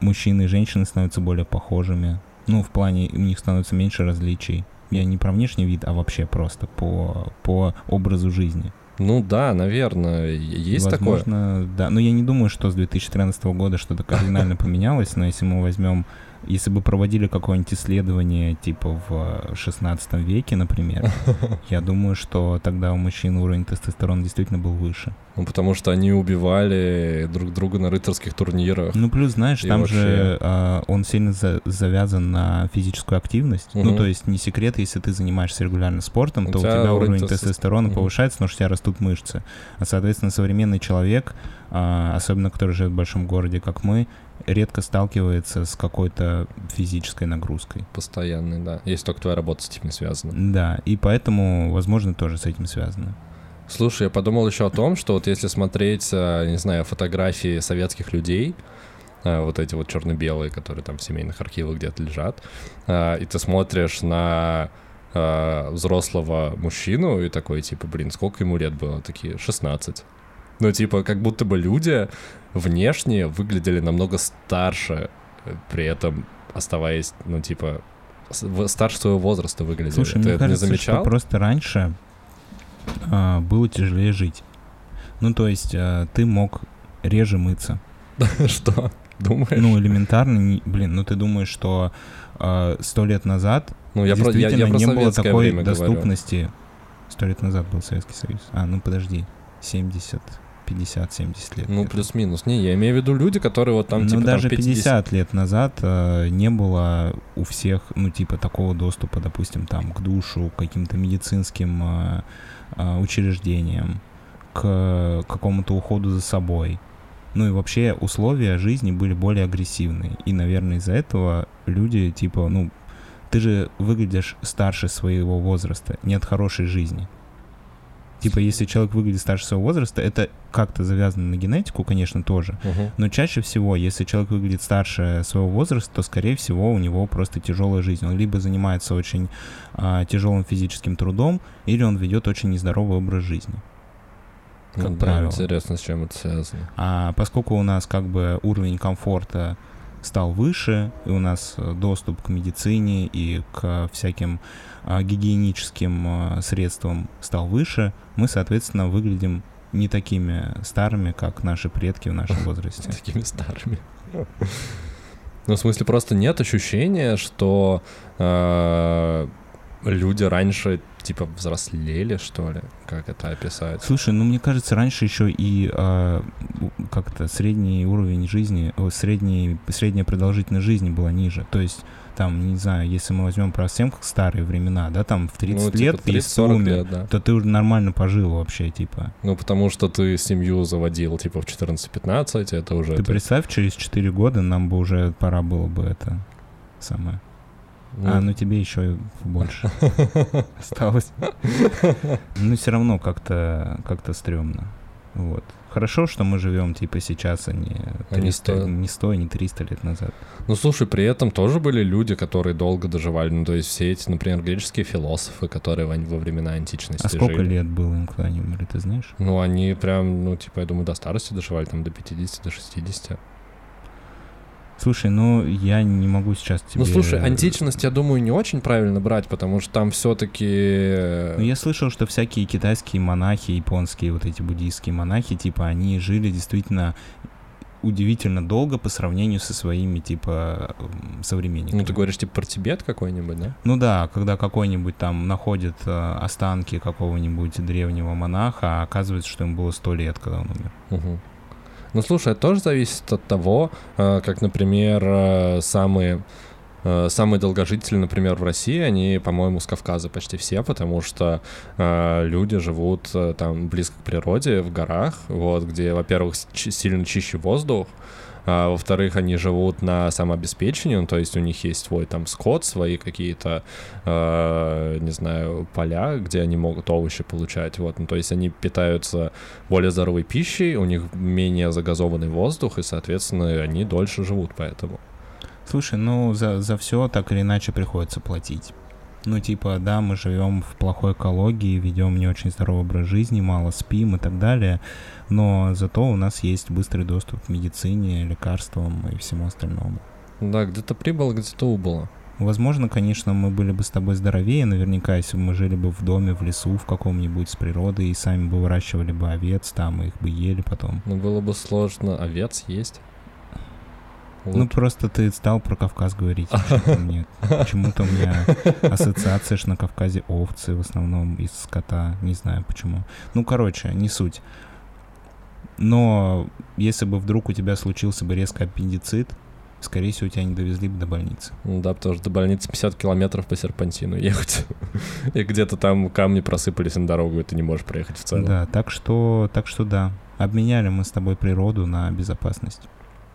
мужчины и женщины становятся более похожими. Ну, в плане, у них становится меньше различий. Я не про внешний вид, а вообще просто по, по образу жизни. Ну да, наверное, есть такое. Возможно, да. Но я не думаю, что с 2013 года что-то кардинально поменялось, но если мы возьмем, если бы проводили какое-нибудь исследование типа в 16 веке, например, я думаю, что тогда у мужчин уровень тестостерона действительно был выше. Ну, потому что они убивали друг друга на рыцарских турнирах. Ну, плюс, знаешь, там вообще- же а, он сильно за- завязан на физическую активность. Ну, Мгм. то есть не секрет, если ты занимаешься регулярно спортом, У то у тебя тебя уровень уровень тестос- тестостерона Мгм. повышается, потому что у тебя растут мышцы. А, соответственно, современный человек, особенно который живет в большом городе, как мы, редко сталкивается с какой-то физической нагрузкой. Постоянный, да. Если только твоя работа с этим не связана. Да, и поэтому, возможно, тоже с этим связано. Слушай, я подумал еще о том, что вот если смотреть, э, не знаю, фотографии советских людей, э, вот эти вот черно-белые, которые там в семейных архивах где-то лежат, э, и ты смотришь на взрослого мужчину и такой, типа, блин, сколько ему лет было? Такие, 16. Ну, типа, как будто бы люди внешне выглядели намного старше, э, при этом оставаясь, ну, типа, старше своего возраста выглядели. Слушай, ты мне это кажется, не замечал? что просто раньше а, было тяжелее жить. Ну, то есть э, ты мог реже мыться. Что? Думаешь? Ну, элементарно, блин, ну ты думаешь, что э, сто лет назад ну, я про, я, действительно я не было такой доступности. Сто лет назад был Советский Союз. А, ну подожди, 70, 50, 70 лет. Ну, плюс-минус. Не, я имею в виду люди, которые вот там, ну, типа, даже там 50... 50 лет назад э, не было у всех, ну, типа, такого доступа, допустим, там, к душу, к каким-то медицинским э, э, учреждениям, к какому-то уходу за собой. Ну и вообще условия жизни были более агрессивные. И, наверное, из-за этого люди, типа, ну, ты же выглядишь старше своего возраста, не от хорошей жизни. Типа, если человек выглядит старше своего возраста, это как-то завязано на генетику, конечно, тоже. Мгм. Но чаще всего, если человек выглядит старше своего возраста, то, скорее всего, у него просто тяжелая жизнь. Он либо занимается очень а, тяжелым физическим трудом, или он ведет очень нездоровый образ жизни. как Ну да, правило. интересно, с чем это связано. А поскольку у нас как бы уровень комфорта стал выше, и у нас э, доступ к медицине и к всяким а, гигиеническим а, средствам стал выше, мы, соответственно, выглядим не такими старыми, как наши предки в нашем возрасте. Такими старыми. Ну, в смысле, просто нет ощущения, что э, люди раньше, типа, взрослели, что ли? Как это описать? Слушай, ну мне кажется, раньше еще и у- как-то средний уровень жизни, о, средний, средняя продолжительность жизни была ниже. То есть там, не знаю, если мы возьмем про совсем как старые времена, да, там в 30 ну, типа, лет, если 30-40 умер, лет, да. то ты уже нормально пожил вообще, типа. Ну, потому что ты семью заводил, типа, в 14-15, это уже... Ты это- представь, через 4 года нам бы уже пора было бы это самое. А, ну тебе еще больше осталось. Ну, все равно как-то как-то стрёмно. Вот. Хорошо, что мы живем типа сейчас, а не А не 300, сто. не 100, не 300 лет назад. Ну, слушай, при этом тоже были люди, которые долго доживали. Ну, то есть все эти, например, греческие философы, которые во, во времена античности А сколько жили. лет было им, когда они умерли, ты знаешь? Ну, они прям, ну, типа, я думаю, до старости доживали, там, до 50, до 60. Слушай, ну я не могу сейчас тебе... Ну, слушай, античность, я думаю, не очень правильно брать, потому что там все-таки... Ну, я слышал, что всякие китайские монахи, японские вот эти буддийские монахи, типа, они жили действительно удивительно долго по сравнению со своими, типа, современниками. Ну, ты говоришь, типа, про Тибет какой-нибудь, да? Ну да, когда какой-нибудь там находит э, останки какого-нибудь древнего монаха, а оказывается, что ему было сто лет, когда он умер. Мгм. Ну, слушай, это тоже зависит от того, э, как, например, э, самые э, самые долгожители, например, в России, они, по-моему, с Кавказа почти все, потому что э, люди живут э, там близко к природе, в горах, вот, где, во-первых, сильно чище воздух, а, во-вторых, они живут на самообеспечении, ну, то есть у них есть свой там скот, свои какие-то, э, не знаю, поля, где они могут овощи получать, вот, ну, то есть они питаются более здоровой пищей, у них менее загазованный воздух, и, соответственно, они дольше живут поэтому. Слушай, ну за, за все так или иначе приходится платить. Ну, типа, да, мы живем в плохой экологии, ведем не очень здоровый образ жизни, мало спим и так далее, но зато у нас есть быстрый доступ к медицине, лекарствам и всему остальному. Да, где-то прибыло, где-то убыло. Возможно, конечно, мы были бы с тобой здоровее, наверняка, если бы мы жили бы в доме, в лесу, в каком-нибудь с природой, и сами бы выращивали бы овец там, и их бы ели потом. Но было бы сложно овец есть. Ну, Лучше. просто ты стал про Кавказ говорить. Почему-то у меня ассоциация, что на Кавказе овцы в основном из скота. Не знаю почему. Ну, короче, не суть. Но если бы вдруг у тебя случился бы резко аппендицит, скорее всего, тебя не довезли бы до больницы. Ну Да, потому что до больницы 50 километров по серпантину ехать. И где-то там камни просыпались на дорогу, и ты не можешь проехать в целом. Да, так что, так что да. Обменяли мы с тобой природу на безопасность.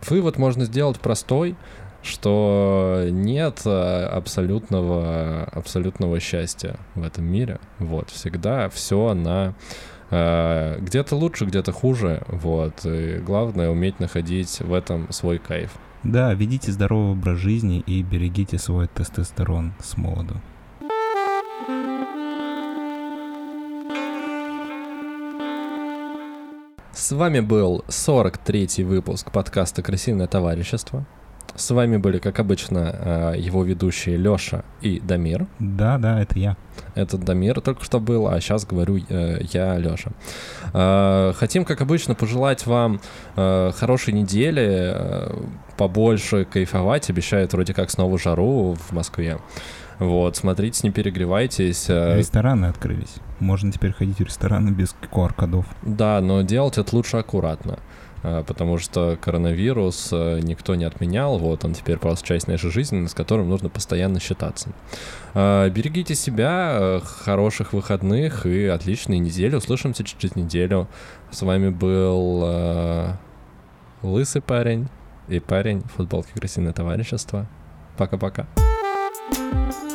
Вывод можно сделать простой, что нет э, абсолютного, абсолютного счастья в этом мире. Вот, всегда все на э, где-то лучше, где-то хуже. Вот, и главное уметь находить в этом свой кайф. Да, ведите здоровый образ жизни и берегите свой тестостерон с молоду. С вами был 43-й выпуск подкаста «Крысиное товарищество». С вами были, как обычно, его ведущие Лёша и Дамир. Да, да, это я. Это Дамир только что был, а сейчас говорю я, Лёша. Хотим, как обычно, пожелать вам хорошей недели, побольше кайфовать. Обещают вроде как снова жару в Москве. Вот, смотрите, не перегревайтесь. Э, рестораны открылись. Можно теперь ходить в рестораны без QR-кодов. Да, но делать это лучше аккуратно э, потому что коронавирус э, никто не отменял, вот он теперь просто часть нашей жизни, с которым нужно постоянно считаться. Берегите себя, хороших выходных и отличной недели. Услышимся через неделю. С вами был лысый парень и парень в футболке крысиное товарищество. Пока-пока. thank you